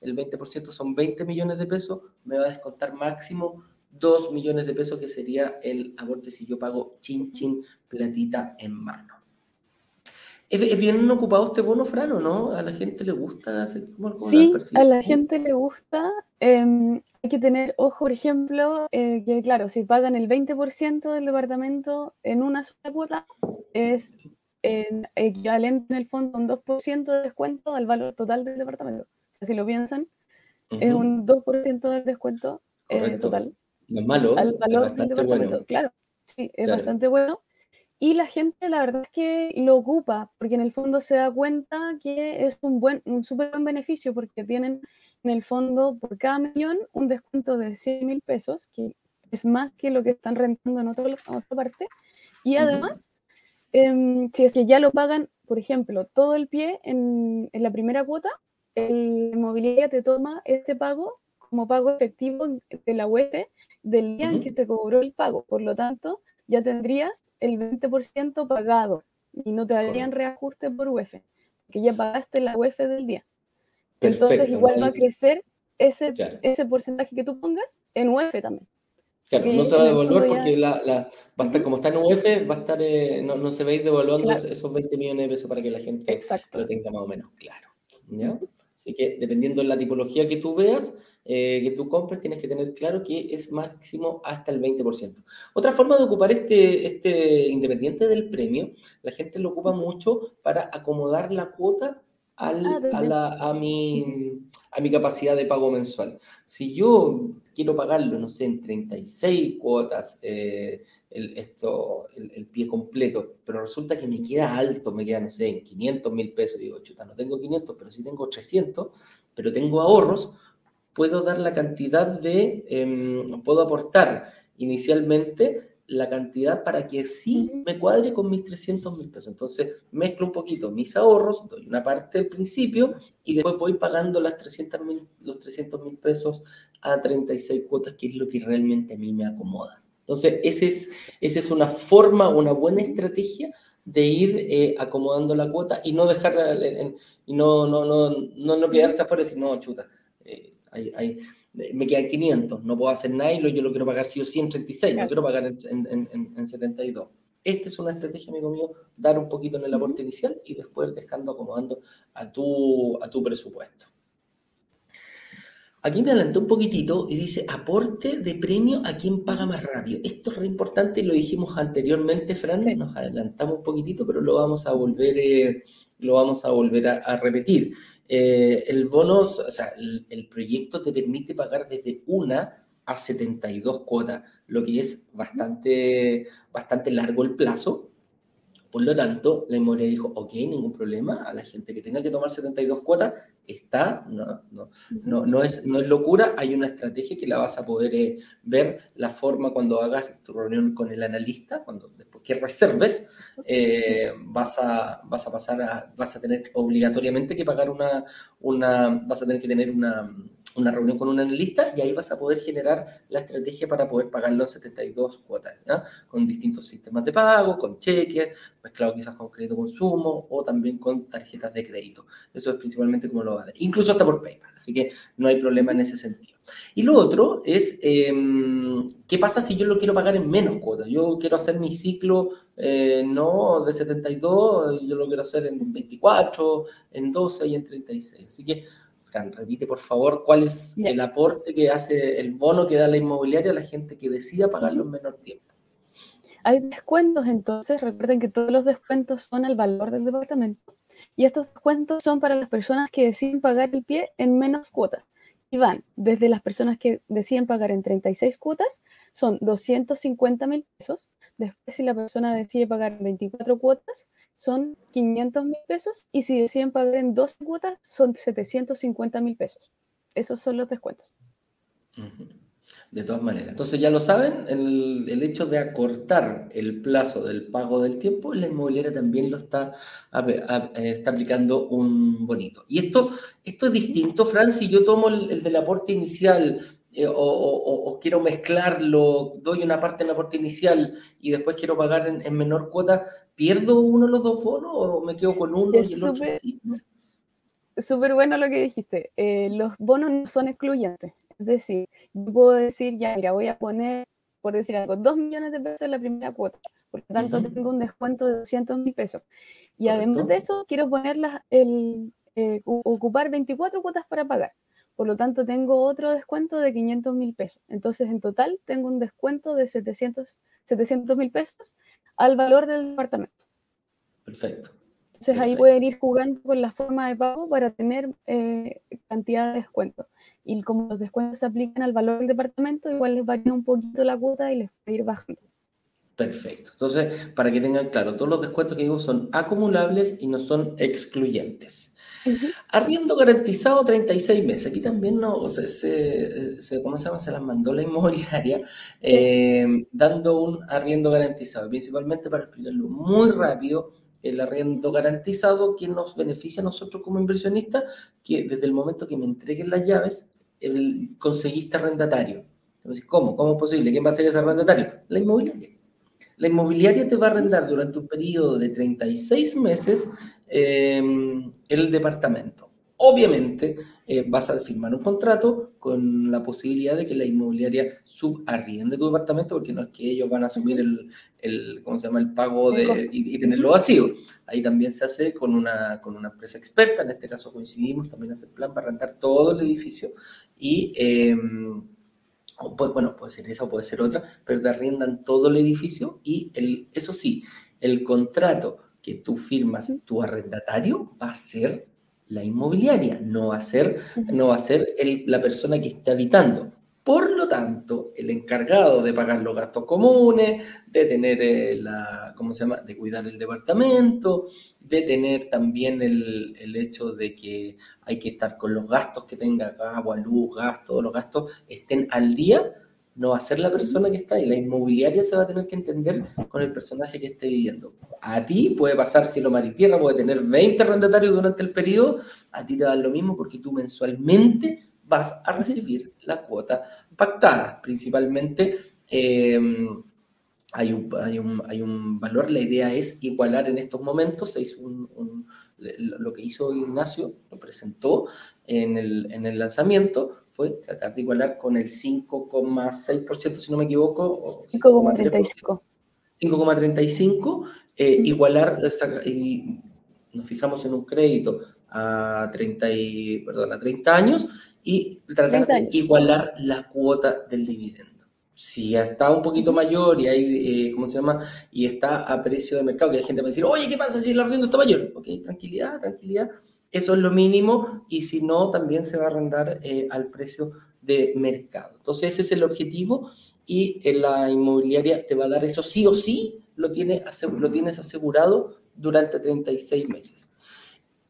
el 20% son 20 millones de pesos, me va a descontar máximo 2 millones de pesos, que sería el aporte si yo pago chin chin platita en mano. ¿Es, bien ocupado este bono, Fran, o no? ¿A la gente le gusta hacer como, Sí, a la gente le gusta. Em, hay que tener ojo, por ejemplo, eh, que claro, si pagan el 20% del departamento en una sola cuota, es en equivalente en el fondo un 2% de descuento al valor total del departamento. si lo piensan, es un 2% de descuento eh, total. No es malo, al valor del departamento. Claro, sí, es bastante bueno. Y la gente, la verdad es que lo ocupa, porque en el fondo se da cuenta que es un buen, un súper buen beneficio, porque tienen en el fondo por cada millón un descuento de 100 mil pesos, que es más que lo que están rentando en, otro, otra parte. Y además, Em, si es que ya lo pagan, por ejemplo, todo el pie en, la primera cuota, el inmobiliaria te toma este pago como pago efectivo de la UEF del día en que te cobró el pago. Por lo tanto, ya tendrías el 20% pagado y no te darían reajuste por UEF, que ya pagaste la UEF del día. Entonces, igual va a crecer ese, ese porcentaje que tú pongas en UEF también. Claro, no se va a devolver porque la, la, va a estar, como está en UF, va a estar, eh, no, no, se va a ir devaluando esos 20 millones de pesos para que la gente lo tenga más o menos claro. ¿ya? Así que dependiendo de la tipología que tú veas, eh, que tú compres, tienes que tener claro que es máximo hasta el 20%. Otra forma de ocupar este, este independiente del premio, la gente lo ocupa mucho para acomodar la cuota al, ah, a, la, a mi a mi capacidad de pago mensual. Si yo quiero pagarlo, no sé, en 36 cuotas, eh, el, esto, el, pie completo, pero resulta que me queda alto, me queda, no sé, en 500 mil pesos, digo, chuta, no tengo 500, pero sí tengo 300, pero tengo ahorros, puedo dar la cantidad de, em, puedo aportar inicialmente la cantidad para que sí me cuadre con mis 300 mil pesos. Entonces mezclo un poquito mis ahorros, doy una parte al principio y después voy pagando las 300 mil, los 300 mil pesos a 36 cuotas, que es lo que realmente a mí me acomoda. Entonces, esa es, esa es una forma, una buena estrategia de ir eh, acomodando la cuota y no dejar, y no, no, no, no, no quedarse afuera y decir, no, chuta, eh, hay, hay me quedan 500, no puedo hacer nada y yo lo quiero pagar sí o sí en 36, no quiero pagar en, en, en, 72. Esta es una estrategia, amigo mío, dar un poquito en el aporte inicial y después dejando acomodando a tu, a tu presupuesto. Aquí me adelanté un poquitito y dice aporte de premio a quien paga más rápido. Esto es re importante y lo dijimos anteriormente, Fran, nos adelantamos un poquitito, pero lo vamos a volver, eh, lo vamos a, volver a repetir. Eh, el bono, o sea, el, proyecto te permite pagar desde una a 72 cuotas, lo que es bastante, bastante largo el plazo. Por lo tanto, la inmobiliaria dijo, ok, ningún problema, a la gente que tenga que tomar 72 cuotas, está, no, no, no, no, es, no es locura, hay una estrategia que la vas a poder eh, ver, la forma cuando hagas tu reunión con el analista, cuando después que reserves, eh, vas, a, vas a pasar a, vas a tener obligatoriamente que pagar una, una, vas a tener que tener una una reunión con un analista y ahí vas a poder generar la estrategia para poder pagarlo en 72 cuotas, con distintos sistemas de pago, con cheques, mezclado quizás con crédito consumo o también con tarjetas de crédito. Eso es principalmente como lo va a hacer, incluso hasta por PayPal, así que no hay problema en ese sentido. Y lo otro es, em, ¿qué pasa si yo lo quiero pagar en menos cuotas? Yo quiero hacer mi ciclo eh, no de 72, yo lo quiero hacer en 24, en 12 y en 36. Así que repite por favor cuál es el aporte que hace el bono que da la inmobiliaria a la gente que decida pagarlo en menor tiempo. Hay descuentos, entonces recuerden que todos los descuentos son al valor del departamento y estos descuentos son para las personas que deciden pagar el pie en menos cuotas. Y van desde las personas que deciden pagar en 36 cuotas, son 250 mil pesos. Después, si la persona decide pagar en 24 cuotas, son 500 mil pesos y si deciden pagar en dos cuotas son 750 mil pesos. Esos son los descuentos. De todas maneras. Entonces ya lo saben, el, el, hecho de acortar el plazo del pago del tiempo, la inmobiliaria también lo está, está aplicando un bonito. Y esto, esto es distinto, Fran, si yo tomo el, el del aporte inicial eh, o, quiero mezclarlo, doy una parte en aporte inicial y después quiero pagar en, menor cuota, ¿pierdo uno de los dos bonos o me quedo con uno y el otro? Súper bueno lo que dijiste. Eh, los bonos no son excluyentes. Es decir, yo puedo decir, ya, mira, voy a poner, por decir algo, 2 millones de pesos en la primera cuota. Por lo tanto, tengo un descuento de 200 mil pesos. Y además de eso, quiero poner el, eh, ocupar 24 cuotas para pagar. Por lo tanto, tengo otro descuento de 500 mil pesos. Entonces, en total, tengo un descuento de 700 mil pesos al valor del departamento. Perfecto. Entonces, ahí pueden ir jugando con la forma de pago para tener eh, cantidad de descuento. Y como los descuentos se aplican al valor del departamento, igual les varía un poquito la cuota y les va a ir bajando. Perfecto. Entonces, para que tengan claro, todos los descuentos que digo son acumulables y no son excluyentes. Arriendo garantizado 36 meses. Aquí también no, se, ¿cómo se llama? Se las mandó la inmobiliaria eh, dando un arriendo garantizado. Principalmente para explicarlo muy rápido, el arriendo garantizado que nos beneficia a nosotros como inversionistas, que desde el momento que me entreguen las llaves, el, conseguiste arrendatario. Entonces, ¿cómo? ¿Cómo es posible? ¿Quién va a ser ese arrendatario? La inmobiliaria. La inmobiliaria te va a arrendar durante un periodo de 36 meses Em, el departamento. Obviamente eh, vas a firmar un contrato con la posibilidad de que la inmobiliaria subarriende tu departamento porque no es que ellos van a asumir el, ¿cómo se llama? el pago de, y, tenerlo vacío. Ahí también se hace con una, con una empresa experta, en este caso coincidimos, también hace el plan para rentar todo el edificio y... Pues, bueno, puede ser esa o puede ser otra, pero te arriendan todo el edificio y el, eso sí, el contrato que tú firmas tu arrendatario va a ser la inmobiliaria, no va a ser, no va a ser la persona que está habitando. Por lo tanto, el encargado de pagar los gastos comunes, de tener eh, la, ¿cómo se llama?, de cuidar el departamento, de tener también el, el, hecho de que hay que estar con los gastos que tenga agua, luz, gas, todos los gastos estén al día, no va a ser la persona que está ahí. La inmobiliaria se va a tener que entender con el personaje que esté viviendo. A ti puede pasar cielo, mar y tierra, puede tener 20 arrendatarios durante el periodo, a ti te da lo mismo porque tú mensualmente vas a recibir la cuota pactada. Principalmente em, hay, un, hay, un, hay, un, valor, la idea es igualar en estos momentos, se hizo lo que hizo Ignacio, lo presentó en el, en el lanzamiento, fue tratar de igualar con el 5,6%, si no me equivoco. 5,35. 5,35, eh, igualar, y nos fijamos en un crédito a 30, y, perdón, a 30 años y tratar de igualar la cuota del dividendo. Si está un poquito mayor y hay, eh, ¿cómo se llama? Y está a precio de mercado, que hay gente que va a decir, oye, ¿qué pasa si el arriendo está mayor? Ok, tranquilidad, tranquilidad eso es lo mínimo y si no, también se va a arrendar eh, al precio de mercado. Entonces ese es el objetivo y en la inmobiliaria te va a dar eso sí o sí lo, tiene, lo tienes asegurado durante 36 meses.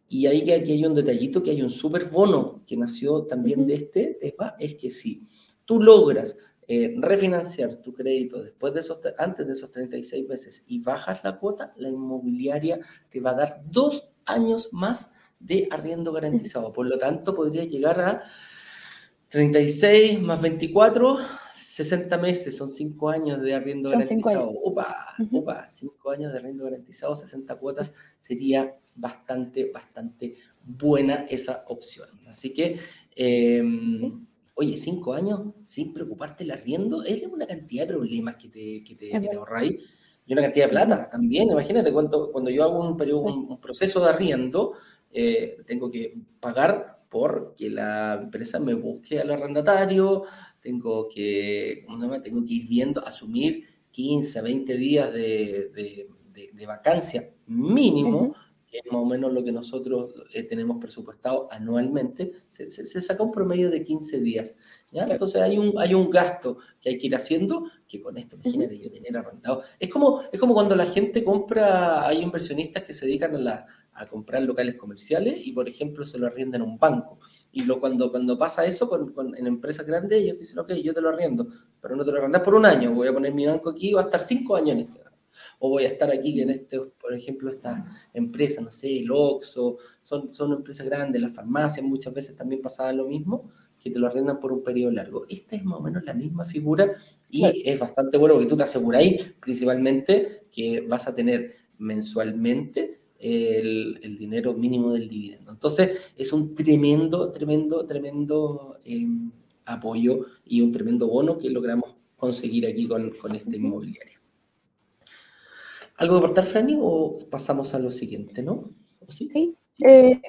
Y ahí que aquí hay un detallito, que hay un super bono que nació también de este tema, es que si tú logras eh, refinanciar tu crédito después de esos, antes de esos 36 meses y bajas la cuota, la inmobiliaria te va a dar dos años más de arriendo garantizado. Por lo tanto, podría llegar a 36 más 24, 60 meses, son 5 años de arriendo garantizado. Opa, opa, 5 años de arriendo garantizado, 60 cuotas, sería bastante, bastante buena esa opción. Así que, em, oye, 5 años sin preocuparte el arriendo, es una cantidad de problemas que te, que te, ahorráis y una cantidad de plata también. Imagínate cuando, cuando yo hago un, periodo, un, proceso de arriendo, eh, tengo que pagar por que la empresa me busque al arrendatario, tengo que, ¿cómo se llama? Tengo que ir viendo, asumir 15, 20 días de, de, de, vacancia mínimo, que es más o menos lo que nosotros eh, tenemos presupuestado anualmente, se, se, saca un promedio de 15 días. ¿ya? Entonces hay un, hay un gasto que hay que ir haciendo, que con esto, imagínate yo tener arrendado. Es como, es como cuando la gente compra, hay inversionistas que se dedican a, la, a comprar locales comerciales y, por ejemplo, se lo arriendan a un banco. Y lo, cuando, cuando pasa eso con, con, en empresas grandes, ellos dicen, ok, yo te lo arriendo, pero no te lo arrendas por un año, voy a poner mi banco aquí y va a estar cinco años en este o voy a estar aquí en este, por ejemplo, estas empresas, no sé, el Oxxo, son, son empresas grandes, las farmacias muchas veces también pasaba lo mismo, que te lo arrendan por un periodo largo. Esta es más o menos la misma figura y es bastante bueno porque tú te aseguráis principalmente que vas a tener mensualmente el, el, dinero mínimo del dividendo. Entonces, es un tremendo, tremendo, tremendo em, apoyo y un tremendo bono que logramos conseguir aquí con, con este inmobiliario. ¿Algo de aportar, Franny, o pasamos a lo siguiente, no? sí? sí. Eh,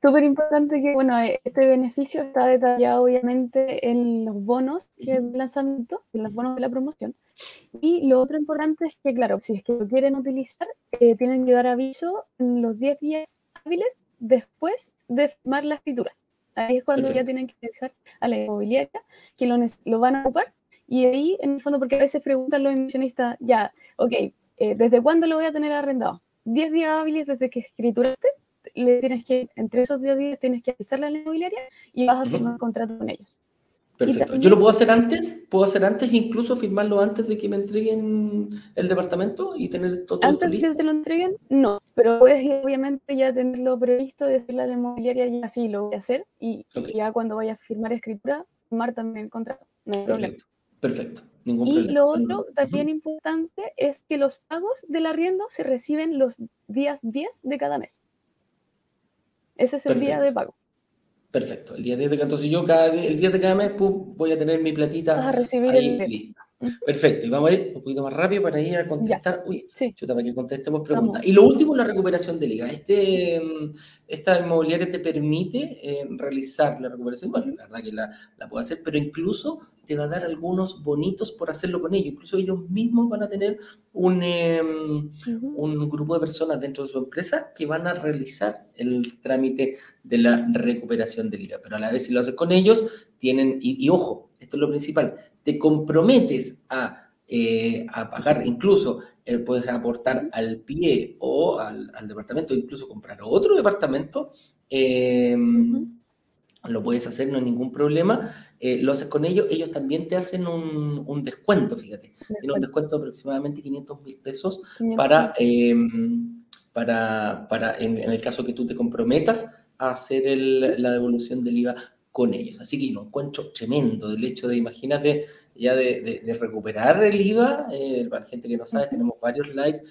Súper importante que, bueno, este beneficio está detallado obviamente en los bonos de lanzamiento, en los bonos de la promoción. Y lo otro importante es que, claro, si es que lo quieren utilizar, eh, tienen que dar aviso en los 10 días hábiles después de firmar la escritura. Ahí es cuando ya tienen que avisar a la inmobiliaria que lo, lo van a ocupar. Y ahí, en el fondo, porque a veces preguntan los inversionistas, ya, ok, eh, ¿desde cuándo lo voy a tener arrendado? 10 días hábiles desde que escrituraste, le tienes que, entre esos 10 días tienes que avisarle a la inmobiliaria y vas a firmar un contrato con ellos. Perfecto. ¿Yo lo puedo hacer antes? ¿Puedo hacer antes, incluso firmarlo antes de que me entreguen el departamento y tener todo, Antes de que te lo entreguen, no. Pero puedes obviamente ya tenerlo previsto, decirle a la inmobiliaria, ya sí, lo voy a hacer. Y, ya cuando vayas a firmar escritura, firmar también el contrato. No hay Perfecto. Perfecto y lo otro también importante es que los pagos del arriendo se reciben los días 10 de cada mes. Ese es el día de pago. Perfecto, el día 10 de cada Entonces yo cada, el día de cada mes voy a tener mi platita a recibir ahí Perfecto, y vamos a ir un poquito más rápido para ir a contestar. Uy, sí. chuta, para que contestemos preguntas. Y lo último, la recuperación de liga. Este, mm, esta inmobiliaria te permite eh, realizar la recuperación. Bueno, la verdad que la, la puedo hacer, pero incluso te va a dar algunos bonitos por hacerlo con ellos. Incluso ellos mismos van a tener un, em, un grupo de personas dentro de su empresa que van a realizar el trámite de la recuperación del IVA. Pero a la vez si lo haces con ellos, tienen, y, ojo, esto es lo principal, te comprometes a eh, a pagar, incluso eh, puedes aportar al pie o al, al, departamento, incluso comprar otro departamento, eh, lo puedes hacer, no hay ningún problema. Eh, lo haces con ellos, ellos también te hacen un, un descuento, fíjate. Tiene un descuento de aproximadamente 500 mil pesos para, em, para, para en, el caso que tú te comprometas a hacer el, la devolución del IVA con ellos. Así que lo encuentro tremendo del hecho de, imagínate, ya de, de, recuperar el IVA. Eh, para gente que no sabe, tenemos varios live,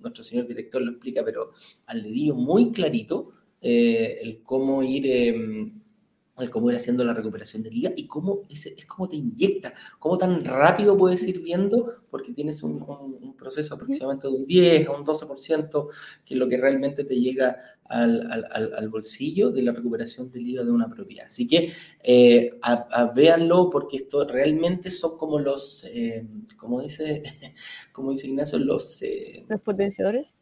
nuestro señor director lo explica, pero al dedillo muy clarito, eh, el cómo ir em, cómo ir haciendo la recuperación de liga y cómo es, es como te inyecta, cómo tan rápido puedes ir viendo, porque tienes un, un, proceso aproximadamente de un 10 a un 12%, que es lo que realmente te llega al, al, al bolsillo de la recuperación de liga de una propiedad. Así que eh, a, véanlo porque esto realmente son como los, eh, como, dice, como dice Ignacio, los... Eh, los potenciadores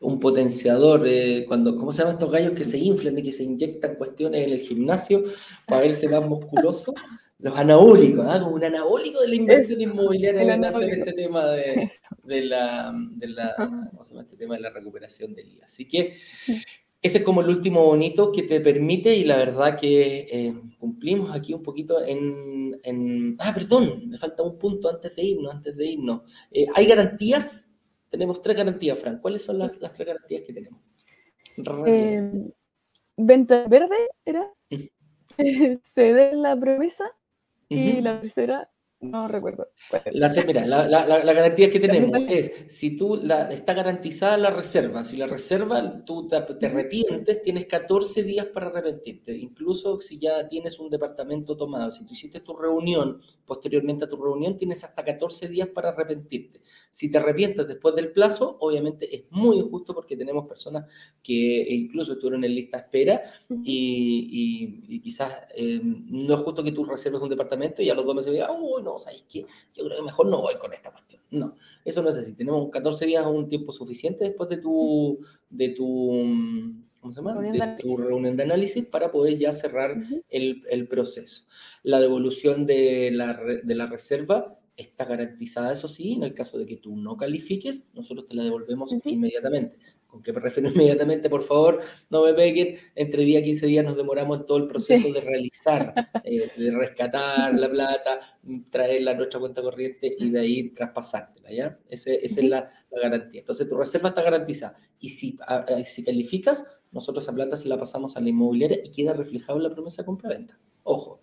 un potenciador, eh, cuando, ¿cómo se llaman estos gallos que se inflan y que se inyectan cuestiones en el gimnasio para verse más musculoso? los anabólicos, ¿ah? como un anabólico de la inversión inmobiliaria en este tema de, la, de la ¿cómo se llama? Este tema de la recuperación del IVA. Así que ese es como el último bonito que te permite y la verdad que eh, cumplimos aquí un poquito en, en, Ah, perdón, me falta un punto antes de irnos, antes de irnos. Eh, ¿Hay garantías? Tenemos tres garantías, Fran. ¿Cuáles son las, las tres garantías que tenemos? Eh, venta verde era, ceder la promesa y la tercera no recuerdo. La, mira, la, la, garantía que tenemos es, si tú la, está garantizada la reserva, si la reserva tú te, arrepientes, tienes 14 días para arrepentirte, incluso si ya tienes un departamento tomado, si tú hiciste tu reunión, posteriormente a tu reunión, tienes hasta 14 días para arrepentirte. Si te arrepientes después del plazo, obviamente es muy injusto porque tenemos personas que incluso estuvieron en lista espera y, quizás eh, no es justo que tú reserves un departamento y a los dos meses digas, uy, no, ¿sabes qué? Yo creo que mejor no voy con esta cuestión. No, eso no es así. Tenemos 14 días o un tiempo suficiente después de tu, de tu, ¿cómo se llama? Reunión de, tu reunión de análisis para poder ya cerrar el, el, proceso. La devolución de la, de la reserva está garantizada, eso sí, en el caso de que tú no califiques, nosotros te la devolvemos inmediatamente. ¿Con qué me refiero inmediatamente? Por favor, no me peguen. Entre día y 15 días nos demoramos en todo el proceso de realizar, eh, de rescatar la plata, traerla a nuestra cuenta corriente y de ahí traspasártela, ¿ya? esa es la, garantía. Entonces, tu reserva está garantizada. Y si, si calificas, nosotros esa plata se la pasamos a la inmobiliaria y queda reflejado en la promesa de compra-venta. Ojo.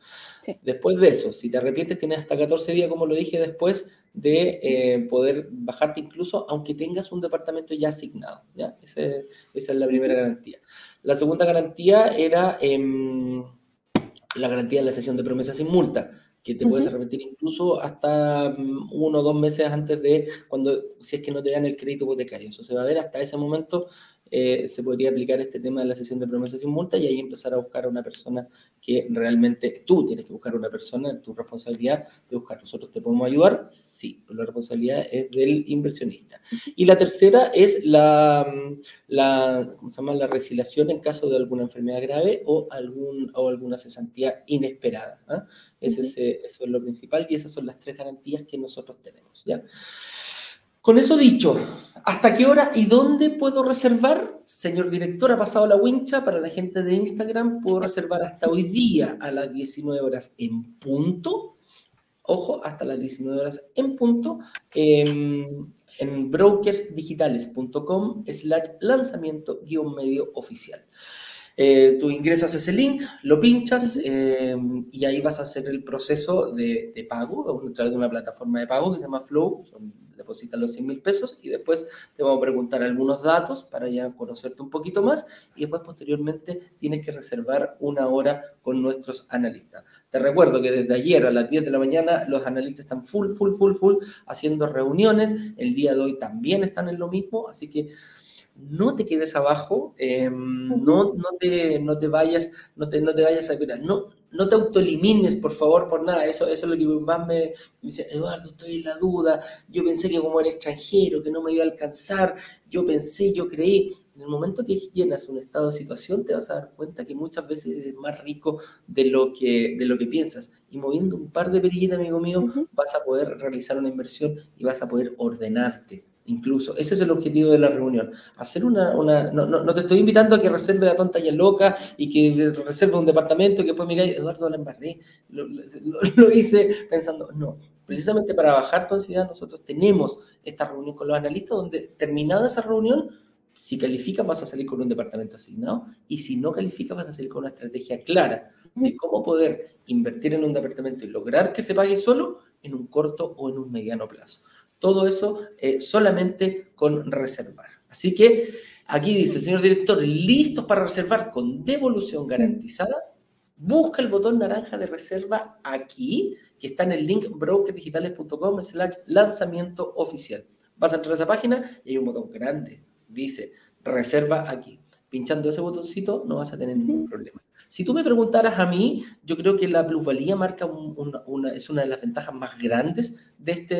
Después de eso, si te arrepientes, tienes hasta 14 días, como lo dije después, de eh, poder bajarte incluso aunque tengas un departamento ya asignado. ¿ya? esa es la primera garantía. La segunda garantía era em, la garantía de la sesión de promesa sin multa que te puedes arrepentir incluso hasta mm, uno o dos meses antes de cuando, si es que no te dan el crédito hipotecario. Eso se va a ver hasta ese momento eh, se podría aplicar este tema de la sesión de promesas sin multa y ahí empezar a buscar a una persona que realmente tú tienes que buscar a una persona, tu responsabilidad de buscar. Nosotros te podemos ayudar, sí, pero la responsabilidad es del inversionista. Y la tercera es la, la, ¿cómo se llama? la resiliación en caso de alguna enfermedad grave o, algún, o alguna cesantía inesperada. ¿ah? Ese, eso es lo principal y esas son las tres garantías que nosotros tenemos. ¿ya? Con eso dicho, ¿hasta qué hora y dónde puedo reservar? Señor director, ha pasado la wincha para la gente de Instagram. Puedo reservar hasta hoy día a las 19 horas en punto. Ojo, hasta las 19 horas en punto. en brokersdigitales.com slash lanzamiento guion medio oficial. Eh, tú ingresas ese link, lo pinchas eh, y ahí vas a hacer el proceso de, de, pago a través de una plataforma de pago que se llama Flow. Son depositas los 100 mil pesos y después te vamos a preguntar algunos datos para ya conocerte un poquito más y después posteriormente tienes que reservar una hora con nuestros analistas. Te recuerdo que desde ayer a las 10 de la mañana los analistas están full, full, full, full haciendo reuniones. El día de hoy también están en lo mismo, así que no te quedes abajo, em, no, no, te, no te vayas, no te, no te vayas a cuidar, no, no te autoelimines, por favor, por nada. Eso, eso es lo que más me, dice, Eduardo, estoy en la duda. Yo pensé que como era extranjero, que no me iba a alcanzar. Yo pensé, yo creí. En el momento que llenas un estado de situación, te vas a dar cuenta que muchas veces es más rico de lo que, de lo que piensas. Y moviendo un par de perillitas, amigo mío, vas a poder realizar una inversión y vas a poder ordenarte incluso. Ese es el objetivo de la reunión. Hacer una, una no, no, te estoy invitando a que reserve la tonta y el loca y que reserve un departamento y que después me diga, Eduardo, la embarré. Lo, lo, hice pensando, no. Precisamente para bajar tu ansiedad, nosotros tenemos esta reunión con los analistas donde terminada esa reunión, si calificas vas a salir con un departamento asignado y si no calificas vas a salir con una estrategia clara de cómo poder invertir en un departamento y lograr que se pague solo en un corto o en un mediano plazo. Todo eso eh, solamente con reservar. Así que aquí dice el señor director, listos para reservar con devolución garantizada. Busca el botón naranja de reserva aquí, que está en el link brokerdigitales.com slash lanzamiento oficial. Vas a entrar a esa página y hay un botón grande. Dice reserva aquí. Pinchando ese botoncito no vas a tener ningún problema. Si tú me preguntaras a mí, yo creo que la plusvalía marca una, es una de las ventajas más grandes de este,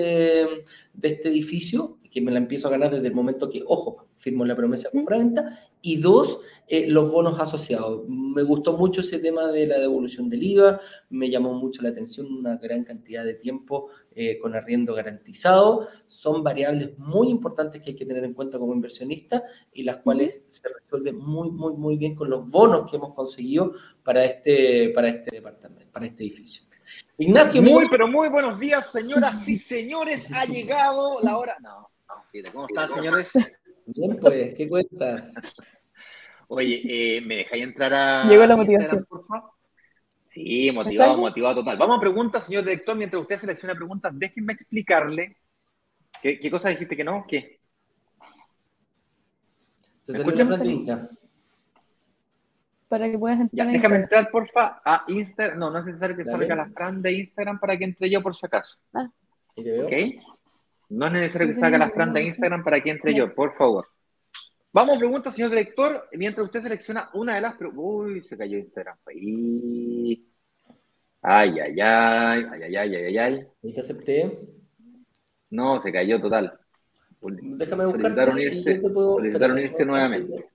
de este edificio, que me la empiezo a ganar desde el momento que, ojo, firmo la promesa de compra-venta. Y dos, eh, los bonos asociados. Me gustó mucho ese tema de la devolución del IVA, me llamó mucho la atención una gran cantidad de tiempo eh, con arriendo garantizado. Son variables muy importantes que hay que tener en cuenta como inversionista y las cuales se resuelven muy, muy, muy bien con los bonos que hemos conseguido para este, para este departamento, para este edificio. Ignacio. Muy, pero muy buenos días, señoras y señores. Ha llegado la hora. No, ¿cómo están, señores? Bien, pues, ¿qué cuentas? Oye, eh, ¿me dejáis entrar a. Llegó la motivación. Por favor? Sí, motivado, motivado total. Vamos a preguntas, señor director. Mientras usted selecciona preguntas, déjenme explicarle. ¿Qué, qué cosa dijiste que no? ¿Qué? Se escucha Francisca para que puedas entrar. Ya, déjame entrar, porfa, a Instagram. No, no es necesario que salga la Fran de Instagram para que entre yo, por si acaso. Ah. ¿Ok? No es necesario que salga la Fran de Instagram para que entre yo, por favor. Vamos, pregunta, señor director. Mientras usted selecciona una de las preguntas. Uy, se cayó Instagram. Ay, ay, ay, ay, ay, ay, ay, ay. ¿Y te acepté? No, se cayó total. Déjame buscar. unirse, unirse nuevamente.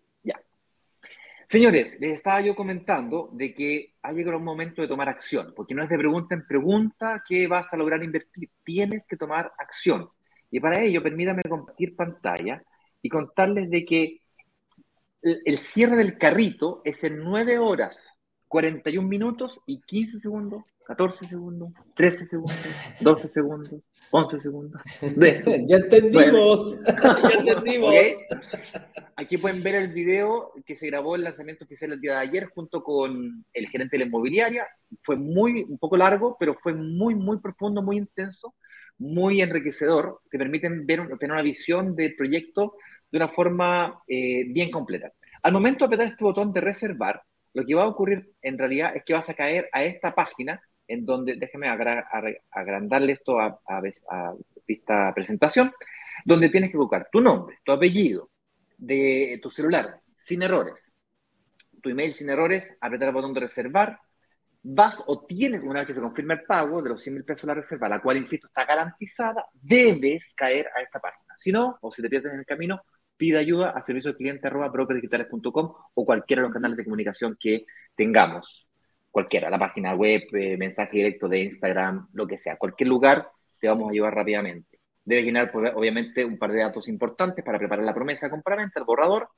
Señores, les estaba yo comentando de que ha llegado un momento de tomar acción, porque no es de pregunta en pregunta que vas a lograr invertir, tienes que tomar acción. Y para ello, permítame compartir pantalla y contarles de que el cierre del carrito es en 9 horas, 41 minutos y 15 segundos 14 segundos, 13 segundos, 12 segundos, 11 segundos. ya entendimos. ya entendimos. Aquí pueden ver el video que se grabó el lanzamiento oficial el día de ayer junto con el gerente de la inmobiliaria. Fue muy, un poco largo, pero fue muy, muy profundo, muy intenso, muy enriquecedor. Te permiten ver, tener una visión del proyecto de una forma eh, bien completa. Al momento de apretar este botón de reservar, lo que va a ocurrir en realidad es que vas a caer a esta página en donde, déjeme agrandarle esto a, a, vista presentación, donde tienes que buscar tu nombre, tu apellido, de tu celular, sin errores, tu email sin errores, apretar el botón de reservar, vas o tienes, una vez que se confirme el pago de los 100 mil pesos de la reserva, la cual, insisto, está garantizada, debes caer a esta página. Si no, o si te pierdes en el camino, pide ayuda a servicio cliente o cualquiera de los canales de comunicación que tengamos cualquiera, la página web, eh, mensaje directo de Instagram, lo que sea, cualquier lugar te vamos a llevar rápidamente. Debes llenar, pues, obviamente, un par de datos importantes para preparar la promesa de compraventa, el borrador,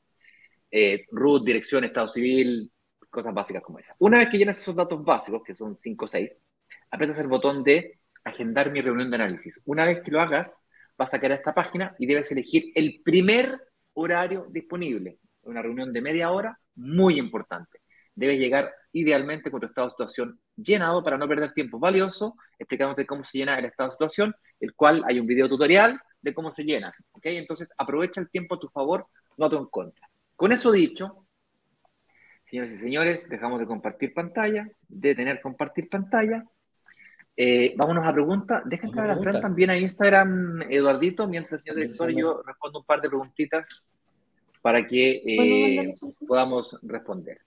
eh, root, dirección, estado civil, cosas básicas como esa. Una vez que llenas esos datos básicos, que son 5 o 6, aprietas el botón de agendar mi reunión de análisis. Una vez que lo hagas, vas a caer a esta página y debes elegir el primer horario disponible. Una reunión de media hora, muy importante. Debes llegar idealmente con tu estado de situación llenado para no perder tiempo valioso, explicándote cómo se llena el estado de situación, el cual hay un video tutorial de cómo se llena. ¿ok? Entonces, aprovecha el tiempo a tu favor, no a tu en contra. Con eso dicho, señores y señores, dejamos de compartir pantalla, de tener compartir pantalla. Eh, vámonos a preguntas. Deja entrar a la Fran también a Instagram, Eduardito, mientras el señor director y yo respondo un par de preguntitas para que eh, podamos responder.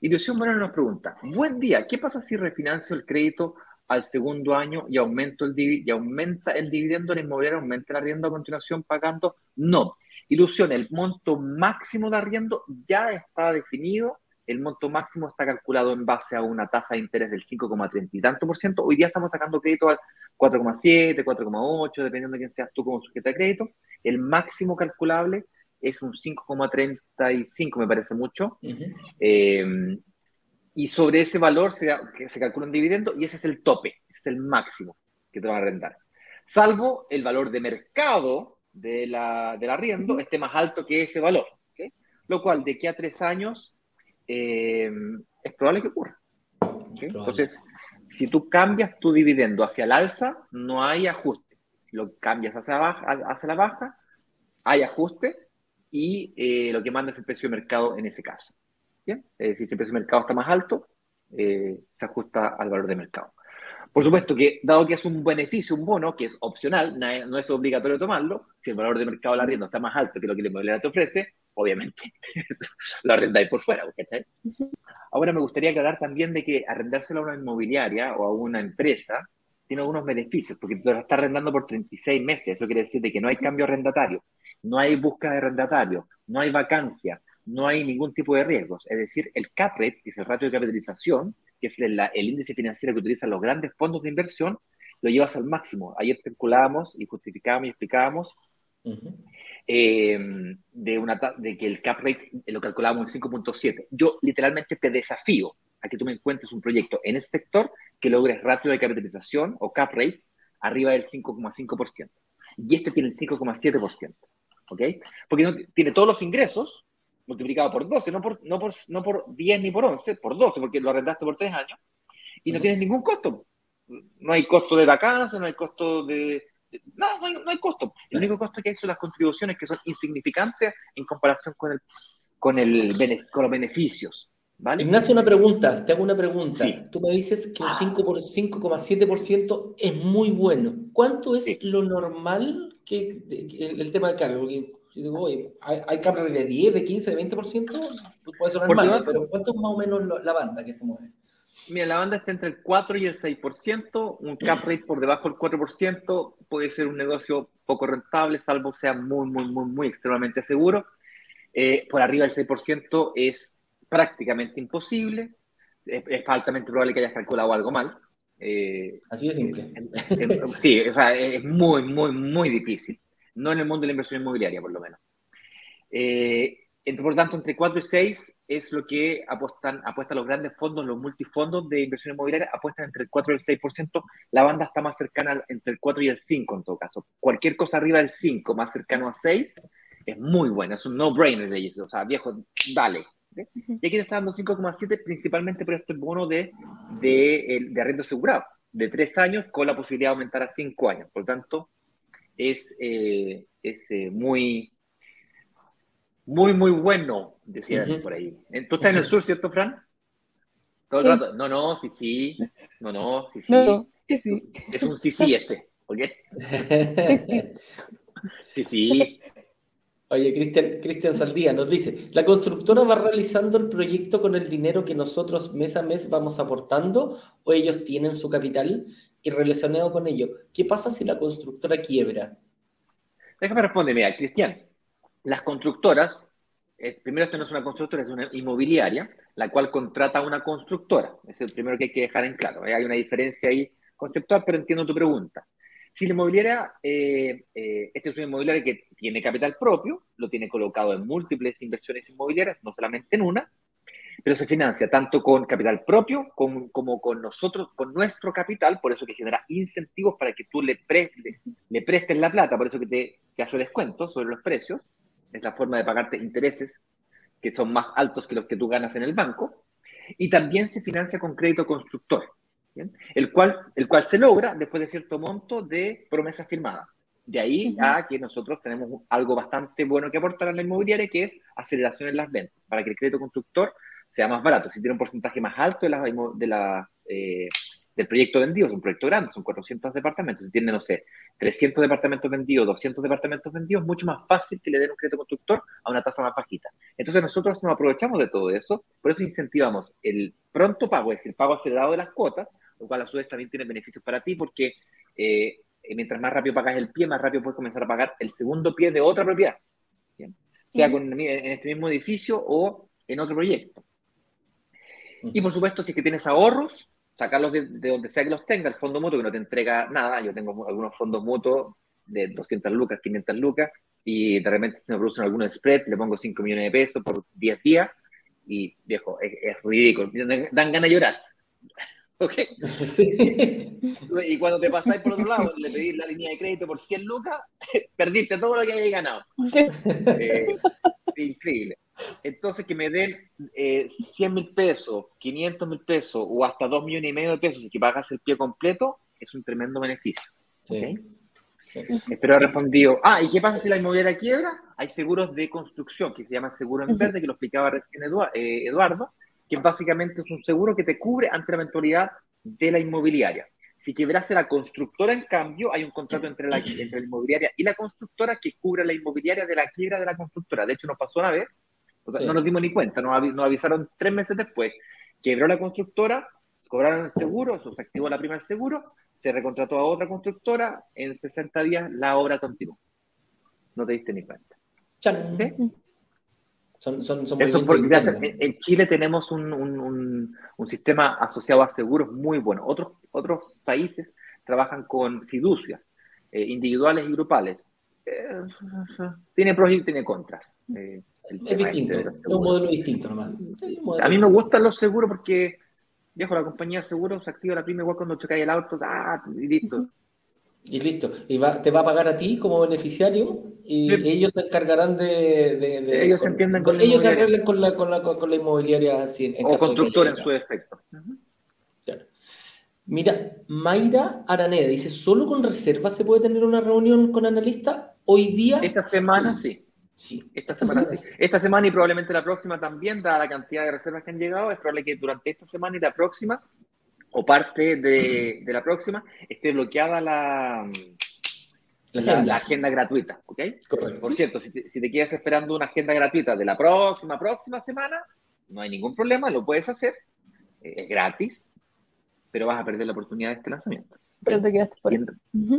Ilusión Moreno nos pregunta, buen día, ¿qué pasa si refinancio el crédito al segundo año y, aumento el y aumenta el dividendo en inmobiliario, aumenta el arriendo a continuación pagando? No. Ilusión, el monto máximo de arriendo ya está definido, el monto máximo está calculado en base a una tasa de interés del 5,30 y tanto por ciento. Hoy día estamos sacando crédito al 4,7, 4,8, dependiendo de quién seas tú como sujeto de crédito. El máximo calculable es un 5,35, me parece mucho. Eh, y sobre ese valor se, se calcula un dividendo y ese es el tope, es el máximo que te van a arrendar. Salvo el valor de mercado de la, del arriendo esté más alto que ese valor. Lo cual, de aquí a tres años, eh, es probable que ocurra. Entonces, si tú cambias tu dividendo hacia el alza, no hay ajuste. Si lo cambias hacia, baja, hacia la baja, hay ajuste y eh, lo que manda es el precio de mercado en ese caso. ¿bien? Es decir, si el precio de mercado está más alto, eh, se ajusta al valor de mercado. Por supuesto que, dado que es un beneficio, un bono, que es opcional, no es obligatorio tomarlo, si el valor de mercado de la arriendo está más alto que lo que la inmobiliaria te ofrece, obviamente lo arrendáis por fuera, ¿cachai? Ahora me gustaría aclarar también de que arrendárselo a una inmobiliaria o a una empresa tiene algunos beneficios, porque te lo está arrendando por 36 meses. Eso quiere decir de que no hay cambio arrendatario, no hay búsqueda de arrendatario, no hay vacancia, no hay ningún tipo de riesgos. Es decir, el cap rate, que es el ratio de capitalización, que es el, el índice financiero que utilizan los grandes fondos de inversión, lo llevas al máximo. Ayer calculábamos y justificábamos y explicábamos eh, de, una, de que el cap rate lo calculábamos en 5.7. Yo literalmente te desafío a que tú me encuentres un proyecto en ese sector que logres ratio de capitalización o cap rate arriba del 5,5%. Y este tiene el 5,7%. ¿Ok? Porque no, tiene todos los ingresos multiplicado por 12, no por, no, por, no por 10 ni por 11, por 12, porque lo arrendaste por 3 años, y no tienes ningún costo no hay costo de vacancia, no hay costo de... No, no hay, no hay costo. El único costo que hay son las contribuciones que son insignificantes en comparación con, el, con, el, con los beneficios. ¿vale? Ignacio, una pregunta, te hago una pregunta. Tú me dices que un 5,7% es muy bueno. ¿Cuánto es lo normal que, el, tema del cambio? Porque yo digo, oye, hay, hay de 10, de 15, de 20%, puede ser normal, pero ¿cuánto es más o menos la banda que se mueve? Mira, la banda está entre el 4 y el 6%, un cap rate por debajo del 4% puede ser un negocio poco rentable, salvo sea muy, muy, muy, muy extremadamente seguro. Eh, por arriba del 6% es prácticamente imposible, es, altamente probable que hayas calculado algo mal. Eh, Así de simple. sí, o sea, es muy, muy, muy difícil. No en el mundo de la inversión inmobiliaria, por lo menos. Eh, por tanto, entre 4 y 6 es lo que apuestan, apuestan los grandes fondos, los multifondos de inversión inmobiliaria, apuestan entre el 4 y el 6%. La banda está más cercana entre el 4 y el 5 en todo caso. Cualquier cosa arriba del 5, más cercano a 6, es muy bueno, es un no-brainer de ellos. O sea, viejo, dale. Y aquí te está dando 5,7 principalmente por este bono de, de, de arrendo asegurado, de 3 años con la posibilidad de aumentar a 5 años. Por lo tanto, es, eh, es eh, muy, muy, muy bueno, decía por ahí. ¿Tú estás en el sur, cierto, Fran? Todo el rato. No, no, sí, sí. No, no, sí, sí. sí, sí. Es un sí, sí este. ¿Ok? Sí, sí. Sí, sí. Oye, Cristian, Cristian Saldía nos dice, ¿la constructora va realizando el proyecto con el dinero que nosotros mes a mes vamos aportando o ellos tienen su capital? Y relacionado con ello, ¿qué pasa si la constructora quiebra? Déjame responder, mira, Cristian, las constructoras, eh, primero esto no es una constructora, es una inmobiliaria, la cual contrata a una constructora. Es el primero que hay que dejar en claro. ¿eh? Hay una diferencia ahí conceptual, pero entiendo tu pregunta. Si la inmobiliaria, eh, este es una inmobiliaria que tiene capital propio, lo tiene colocado en múltiples inversiones inmobiliarias, no solamente en una, pero se financia tanto con capital propio como, como con nosotros, con nuestro capital, por eso que genera incentivos para que tú le, le prestes la plata, por eso que te que hace descuento sobre los precios, es la forma de pagarte intereses que son más altos que los que tú ganas en el banco, y también se financia con crédito constructor, El, cual, el cual se logra después de cierto monto de promesas firmadas. De ahí a que nosotros tenemos algo bastante bueno que aportar a la inmobiliaria, que es aceleración en las ventas, para que el crédito constructor sea más barato. Si tiene un porcentaje más alto de la, de la eh, del proyecto vendido, es un proyecto grande, son 400 departamentos, si tiene, no sé, 300 departamentos vendidos, 200 departamentos vendidos, mucho más fácil que le den un crédito constructor a una tasa más bajita. Entonces nosotros nos aprovechamos de todo eso, por eso incentivamos el pronto pago, es decir, pago acelerado de las cuotas, lo cual a su vez también tiene beneficios para ti porque eh, mientras más rápido pagas el pie, más rápido puedes comenzar a pagar el segundo pie de otra propiedad, sea con, en este mismo edificio o en otro proyecto. Y por supuesto, si es que tienes ahorros, sacarlos de, donde sea que los tenga, el fondo mutuo que no te entrega nada, yo tengo algunos fondos mutuos de 200 lucas, 500 lucas, y de repente se me producen algunos spread, le pongo 5 millones de pesos por 10 días, y viejo, es, ridículo, dan ganas de llorar. ¿Ok? Y cuando te pasáis por otro lado, le pedís la línea de crédito por 100 lucas, perdiste todo lo que hayas ganado. Eh, increíble. Entonces, que me den eh, 100 mil pesos, 500 mil pesos o hasta 2 millones y medio de pesos y que pagas el pie completo, es un tremendo beneficio. Espero haber respondido. Ah, ¿y qué pasa si la inmobiliaria quiebra? Hay seguros de construcción que se llama seguro en verde, que lo explicaba recién eh, Eduardo, que básicamente es un seguro que te cubre ante la eventualidad de la inmobiliaria. Si quebrase la constructora, en cambio, hay un contrato entre la, entre la inmobiliaria y la constructora que cubre la inmobiliaria de la quiebra de la constructora. De hecho, nos pasó una vez no nos dimos ni cuenta, nos, avisaron tres meses después. Quebró la constructora, cobraron el seguro, se activó la primera seguro, se recontrató a otra constructora, en 60 días la obra continuó. No te diste ni cuenta. ¿Sí? Son, son, son Eso movimientos porque, gracias, internos. en, Chile tenemos un, un- un- un sistema asociado a seguros muy bueno. Otros, otros países trabajan con fiducias, eh, individuales y grupales. Eh, tiene pros y tiene contras. eh, Es este distinto, es un modelo distinto nomás. Modelo A mí me gustan los seguros porque, viejo, la compañía de seguros se activa la prima igual cuando chocáis el auto, ah, y listo. Y listo. Y va, te va a pagar a ti como beneficiario y Sí. ellos se encargarán de. de- de- Ellos se entienden con Ellos se arreglan con la, con la, con la inmobiliaria en o caso de que constructor en su defecto. Claro. Mira, Mayra Araneda dice: ¿solo con reserva se puede tener una reunión con analista? Hoy día. Esta semana sí. Sí. Esta semana sí. Esta semana y probablemente la próxima también, dada la cantidad de reservas que han llegado, es probable que durante esta semana y la próxima, o parte de, de la próxima, esté bloqueada la, La la- agenda. la agenda gratuita. ¿ok? Correcto. Por cierto, si te, si te quedas esperando una agenda gratuita de la próxima, próxima semana, no hay ningún problema, lo puedes hacer, eh, es gratis, pero vas a perder la oportunidad de este lanzamiento. Pero te quedaste por ahí.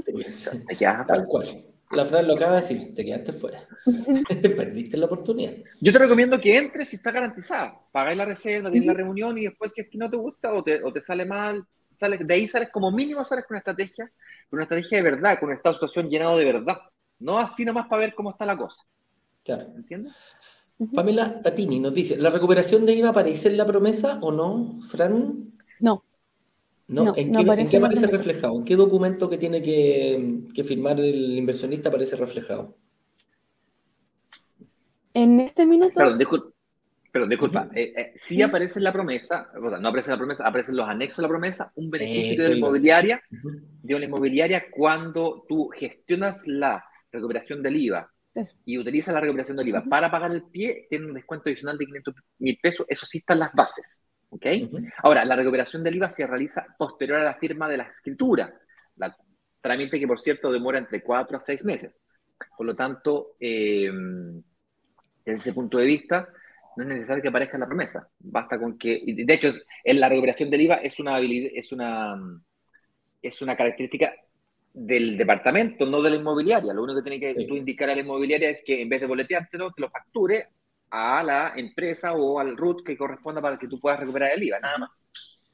Te quedas afuera. Tal cual. La frase lo acaba de decir: te quedaste fuera. Perdiste la oportunidad. Yo te recomiendo que entres si está garantizada. Pagáis la reserva, tienes la reunión y después si es que no te gusta o te, o te sale mal, sales, de ahí sales como mínimo sales con una estrategia, con una estrategia de verdad, con un estado de situación llenado de verdad. No así nomás para ver cómo está la cosa. Claro. ¿Entiendes? Pamela Tatini nos dice: ¿la recuperación de IVA aparece en la promesa o no, Fran? No, ¿No? No, ¿En, no qué, en aparece qué reflejado? ¿En qué documento que tiene que, que firmar el inversionista aparece reflejado? en este minuto, Perdón, disculpa. Perdón, disculpa. Eh, eh, sí Sí. aparece en la promesa, o sea, no aparece en la promesa, aparecen los anexos de la promesa, un beneficio Eso de la inmobiliaria, de la inmobiliaria cuando tú gestionas la recuperación del IVA Eso. y utilizas la recuperación del IVA para pagar el pie, tiene un descuento adicional de 500 mil pesos. Eso sí está en las bases. ¿Ok? Ujú. Ahora, la recuperación del IVA se realiza posterior a la firma de la escritura, la, trámite que, por cierto, demora entre 4 a 6 meses. Por lo tanto, eh, desde ese punto de vista, no es necesario que aparezca en la promesa. Basta con que, y de hecho, en la recuperación del IVA es una habilidad, es una, es una característica del departamento, no de la inmobiliaria. Lo único que tiene que Sí. tú indicar a la inmobiliaria es que en vez de boleteártelo, te lo facture a la empresa o al RUT que corresponda para que tú puedas recuperar el IVA, nada más.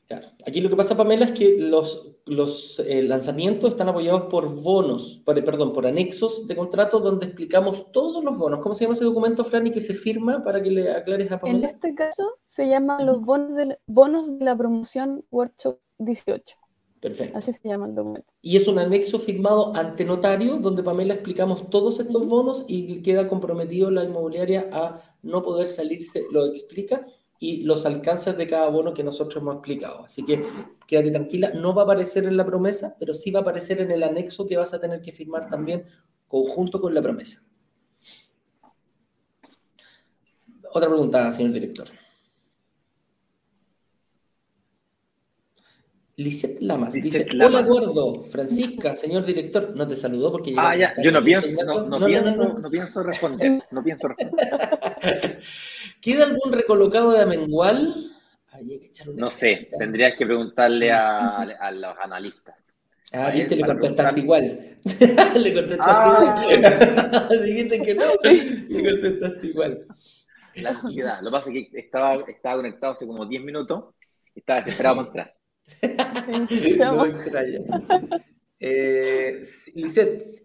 Claro. Aquí lo que pasa, Pamela, es que los, los eh, lanzamientos están apoyados por bonos, por, perdón, por anexos de contrato donde explicamos todos los bonos. ¿Cómo se llama ese documento, Franny, que se firma para que le aclares a en Pamela? este caso se llama los bonos de la, bonos de la promoción Workshop 18. Perfecto. Así se llama el documento. Y es un anexo firmado ante notario donde Pamela explicamos todos estos bonos y queda comprometido la inmobiliaria a no poder salirse, lo explica y los alcances de cada bono que nosotros hemos explicado. Así que quédate tranquila, no va a aparecer en la promesa, pero sí va a aparecer en el anexo que vas a tener que firmar también conjunto con la promesa. Otra pregunta, señor director. Lisette Lamas dice, Lamas. hola Eduardo, Francisca, señor director, no te saludó porque Ah, ya, yo no pienso, ¿Ignacio? no, no pienso, no, pienso responder, no pienso responder. ¿Queda algún recolocado de Amengual? Ay, que No sé, tendrías que preguntarle a, a los analistas. Ah, viste, le para contestaste igual. le contestaste Ah. igual. Dijiste que no, le contestaste igual. La ansiedad. Lo que pasa es que estaba, estaba conectado hace como 10 minutos y estaba desesperado por entrar. No extraña. Eh,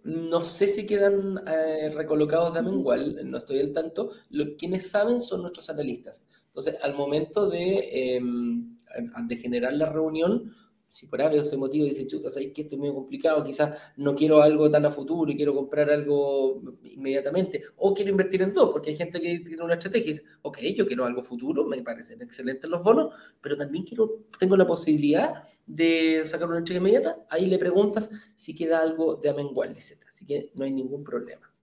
no sé si quedan eh, recolocados de Amengual, no estoy al tanto. Lo, quienes saben son nuestros analistas. Entonces, al momento de, eh, de generar la reunión, si por algo ese motivo dice, chuta, ¿sabes que esto es medio complicado? Quizás no quiero algo tan a futuro y quiero comprar algo inmediatamente. O quiero invertir en dos, porque hay gente que tiene una estrategia y dice, ok, yo quiero algo futuro, me parecen excelentes los bonos, pero también quiero, tengo la posibilidad de sacar una entrega inmediata. Ahí le preguntas si queda algo de amengual, etc. Así que no hay ningún problema.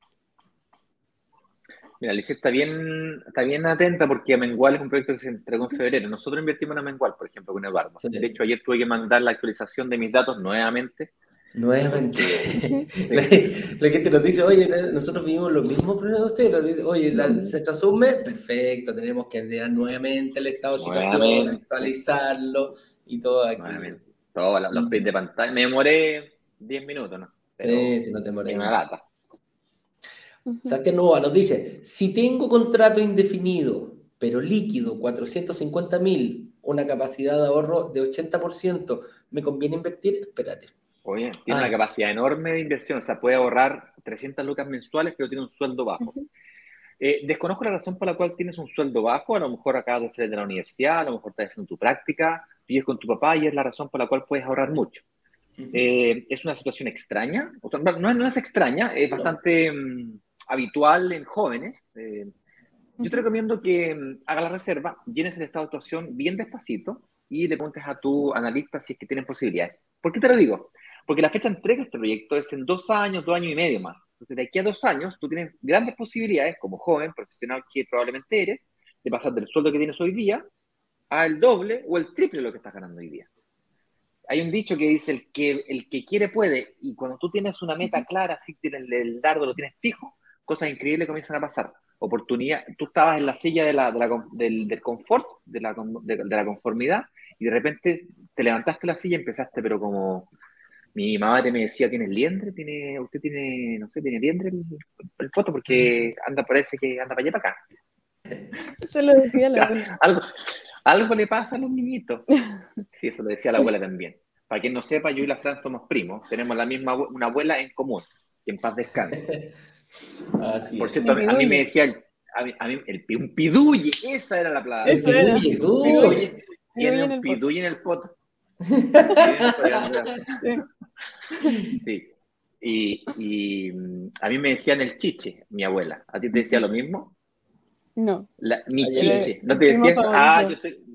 Mira, Alicia está bien, está bien atenta porque Amengual es un proyecto que se entregó en febrero. Nosotros invertimos en Amengual, por ejemplo, con Eduardo. Sí. De hecho, ayer tuve que mandar la actualización de mis datos nuevamente. Nuevamente, la, la gente nos dice, oye, nosotros vivimos los mismos problemas de ustedes. Nos dice, oye, la, se mes, perfecto, tenemos que enviar nuevamente el estado de situación, actualizarlo y todo aquí. Nuevamente. Todos los, los de pantalla. Me demoré 10 minutos, ¿no? Pero Sí, si no te en morí. una lata. Ujú. Sebastián Nova nos dice, si tengo contrato indefinido, pero líquido, 450 mil, una capacidad de ahorro de 80%, ¿me conviene invertir? Espérate. Oye, tiene Ah. una capacidad enorme de inversión, o sea, puede ahorrar 300 lucas mensuales, pero tiene un sueldo bajo. Eh, desconozco la razón por la cual tienes un sueldo bajo, a lo mejor acabas de salir de la universidad, a lo mejor estás haciendo tu práctica, vives con tu papá y es la razón por la cual puedes ahorrar mucho. Eh, es una situación extraña, o sea, no, no es- extraña, es No. bastante mm, habitual en jóvenes. Eh, yo te recomiendo que mm, hagas la reserva, llenes el estado de actuación bien despacito y le preguntes a tu analista si es que tienen posibilidades. ¿Por qué te lo digo? Porque la fecha de entrega de este proyecto es en dos años, dos años y medio más. Entonces, de aquí a dos años, tú tienes grandes posibilidades, como joven, profesional que probablemente eres, de pasar del sueldo que tienes hoy día al doble o el triple de lo que estás ganando hoy día. Hay un dicho que dice, el que, el que quiere puede, y cuando tú tienes una meta clara, si tienes el dardo, lo tienes fijo, cosas increíbles comienzan a pasar. Oportunidad, tú estabas en la silla de la, de la del, del confort, de la, de, la conformidad, y de repente te levantaste la silla y empezaste, pero como mi mamá te me decía, ¿tienes liendre? ¿Tiene, usted tiene, no sé, tiene liendre el, el foto? Porque anda, parece que anda para allá para acá. Eso lo decía la abuela. Algo, algo le pasa a los niñitos. Sí, eso lo decía la abuela también. Para quien no sepa, yo y la Fran somos primos. Tenemos la misma una abuela en común. Que en paz descanse. Así Por cierto, a mí, a mí me decía, el- a mí, a mí el, pi- un piduye, esa era la palabra. Uy. Piduye. Tiene en un el piduye en el poto. Sí. Y, y, mm, a mí me decían el chiche, mi abuela. ¿A ti te decía lo mismo? No. La- mi Ay, chiche. el ¿No te decías? Ah, favorito. yo soy.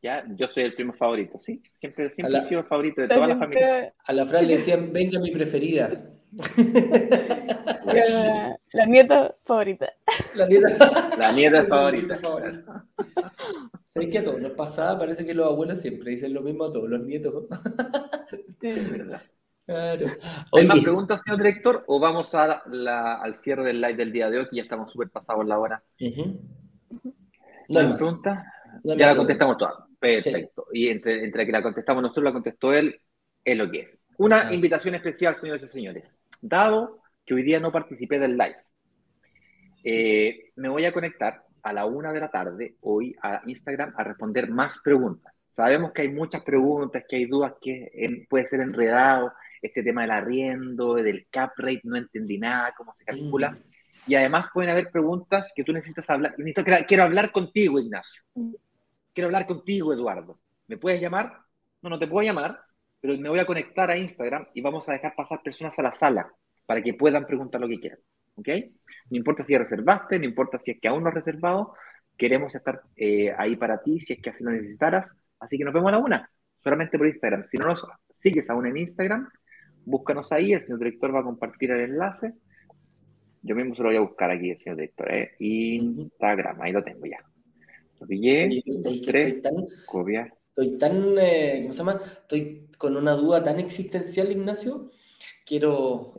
Ya, yo soy el primo favorito, sí. Siempre, siempre la- he sido el favorito de toda la Siempre- familia. A la Fran le decían, venga mi preferida. La, la nieta favorita. La nieta. La nieta favorita. ¿Sabes que a todos nos pasaba? Parece que los abuelos siempre dicen lo mismo a todos los nietos. Sí. Es verdad. Claro. ¿Hay más preguntas, señor director? ¿O vamos a la- al cierre del live del día de hoy, que ya estamos súper pasados la hora? ¿No no hay más. preguntas? No Ya la contestamos todas. Perfecto. Y entre, entre que la contestamos nosotros, la contestó él, es lo que es. Una Así. invitación especial, señores y señores. Dado que hoy día no participé del live, eh, me voy a conectar a la una de la tarde hoy a Instagram a responder más preguntas. Sabemos que hay muchas preguntas, que hay dudas, que eh, puede ser enredado este tema del arriendo, del cap rate, no entendí nada, cómo se calcula. Mm. Y además pueden haber preguntas que tú necesitas hablar. Necesito quiero hablar contigo, Ignacio. Quiero hablar contigo, Eduardo. ¿Me puedes llamar? No, no te puedo llamar, pero me voy a conectar a Instagram y vamos a dejar pasar personas a la sala para que puedan preguntar lo que quieran. ¿Ok? No importa si reservaste, no importa si es que aún no has reservado, queremos estar eh, ahí para ti si es que así lo necesitaras. Así que nos vemos a la una, solamente por Instagram. Si no nos sigues aún en Instagram, búscanos ahí, el señor director va a compartir el enlace. Yo mismo se lo voy a buscar aquí, el señor director. ¿eh? Instagram, ahí lo tengo ya. Lo pillé, Oye, dos, ¿sabes que tres, copiar. Estoy tan, eh, ¿cómo se llama? Estoy con una duda tan existencial, Ignacio. Quiero,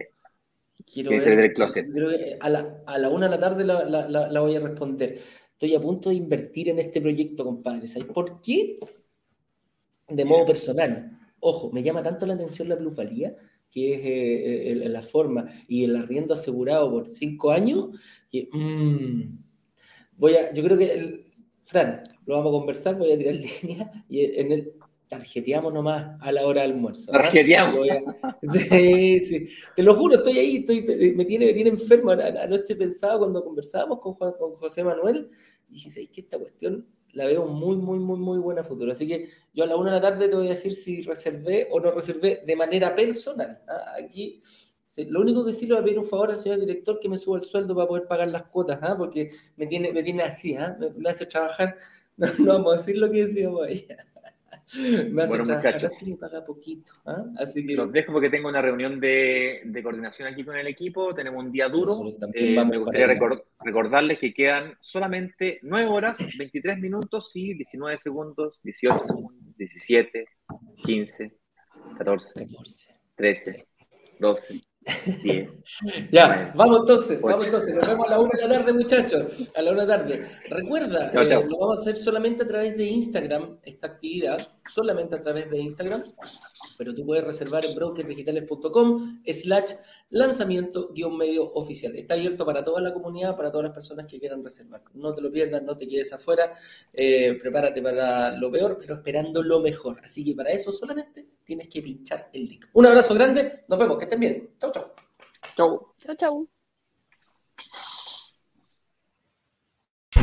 quiero salir del closet. creo que a la, a la una de la tarde la, la- la- la voy a responder. Estoy a punto de invertir en este proyecto, compadre. ¿Sabes por qué? De modo personal. Ojo, me llama tanto la atención la plusvalía, que es eh, eh, la forma, y el arriendo asegurado por cinco años, que mm, voy a, yo creo que, el- Fran, lo vamos a conversar, voy a tirar línea y en el tarjeteamos nomás a la hora del almuerzo. ¿ah? Tarjeteamos. Sí, sí. Te lo juro, estoy ahí, estoy, me, tiene, me tiene enfermo. Ano- Anoche pensaba cuando conversábamos con, Juan- con José Manuel, y dije, ¿sabes que esta cuestión la veo muy, muy, muy, muy buena futuro? Así que yo a la una de la tarde te voy a decir si reservé o no reservé de manera personal. ¿ah? Aquí, lo único que sí le voy a pedir un favor al señor director que me suba el sueldo para poder pagar las cuotas, ¿ah? porque me tiene, me tiene así, ¿ah? me, me hace trabajar. No, no vamos a decir lo que decíamos ahí. Me hace Bueno, muchachos. y paga poquito. ¿ah? Así que Los dejo porque tengo una reunión de, de coordinación aquí con el equipo. Tenemos un día duro. Eh, me gustaría para allá. recor- recordarles que quedan solamente 9 horas, 23 minutos y 19 segundos, 18 segundos, 17, 15, 14, 14. 13, 12, Bien. ya, vamos entonces, vamos entonces. Nos vemos a la una de la tarde, muchachos. A la una de la tarde. Recuerda, eh, lo vamos a hacer solamente a través de Instagram, esta actividad, solamente a través de Instagram. Pero tú puedes reservar en brokersdigitales.com slash lanzamiento guion medio oficial. Está abierto para toda la comunidad, para todas las personas que quieran reservar. No te lo pierdas, no te quedes afuera. Eh, prepárate para lo peor, pero esperando lo mejor. Así que para eso solamente tienes que pinchar el link. Un abrazo grande, nos vemos, que estén bien. Chau, chau. Chau. Chau, chau.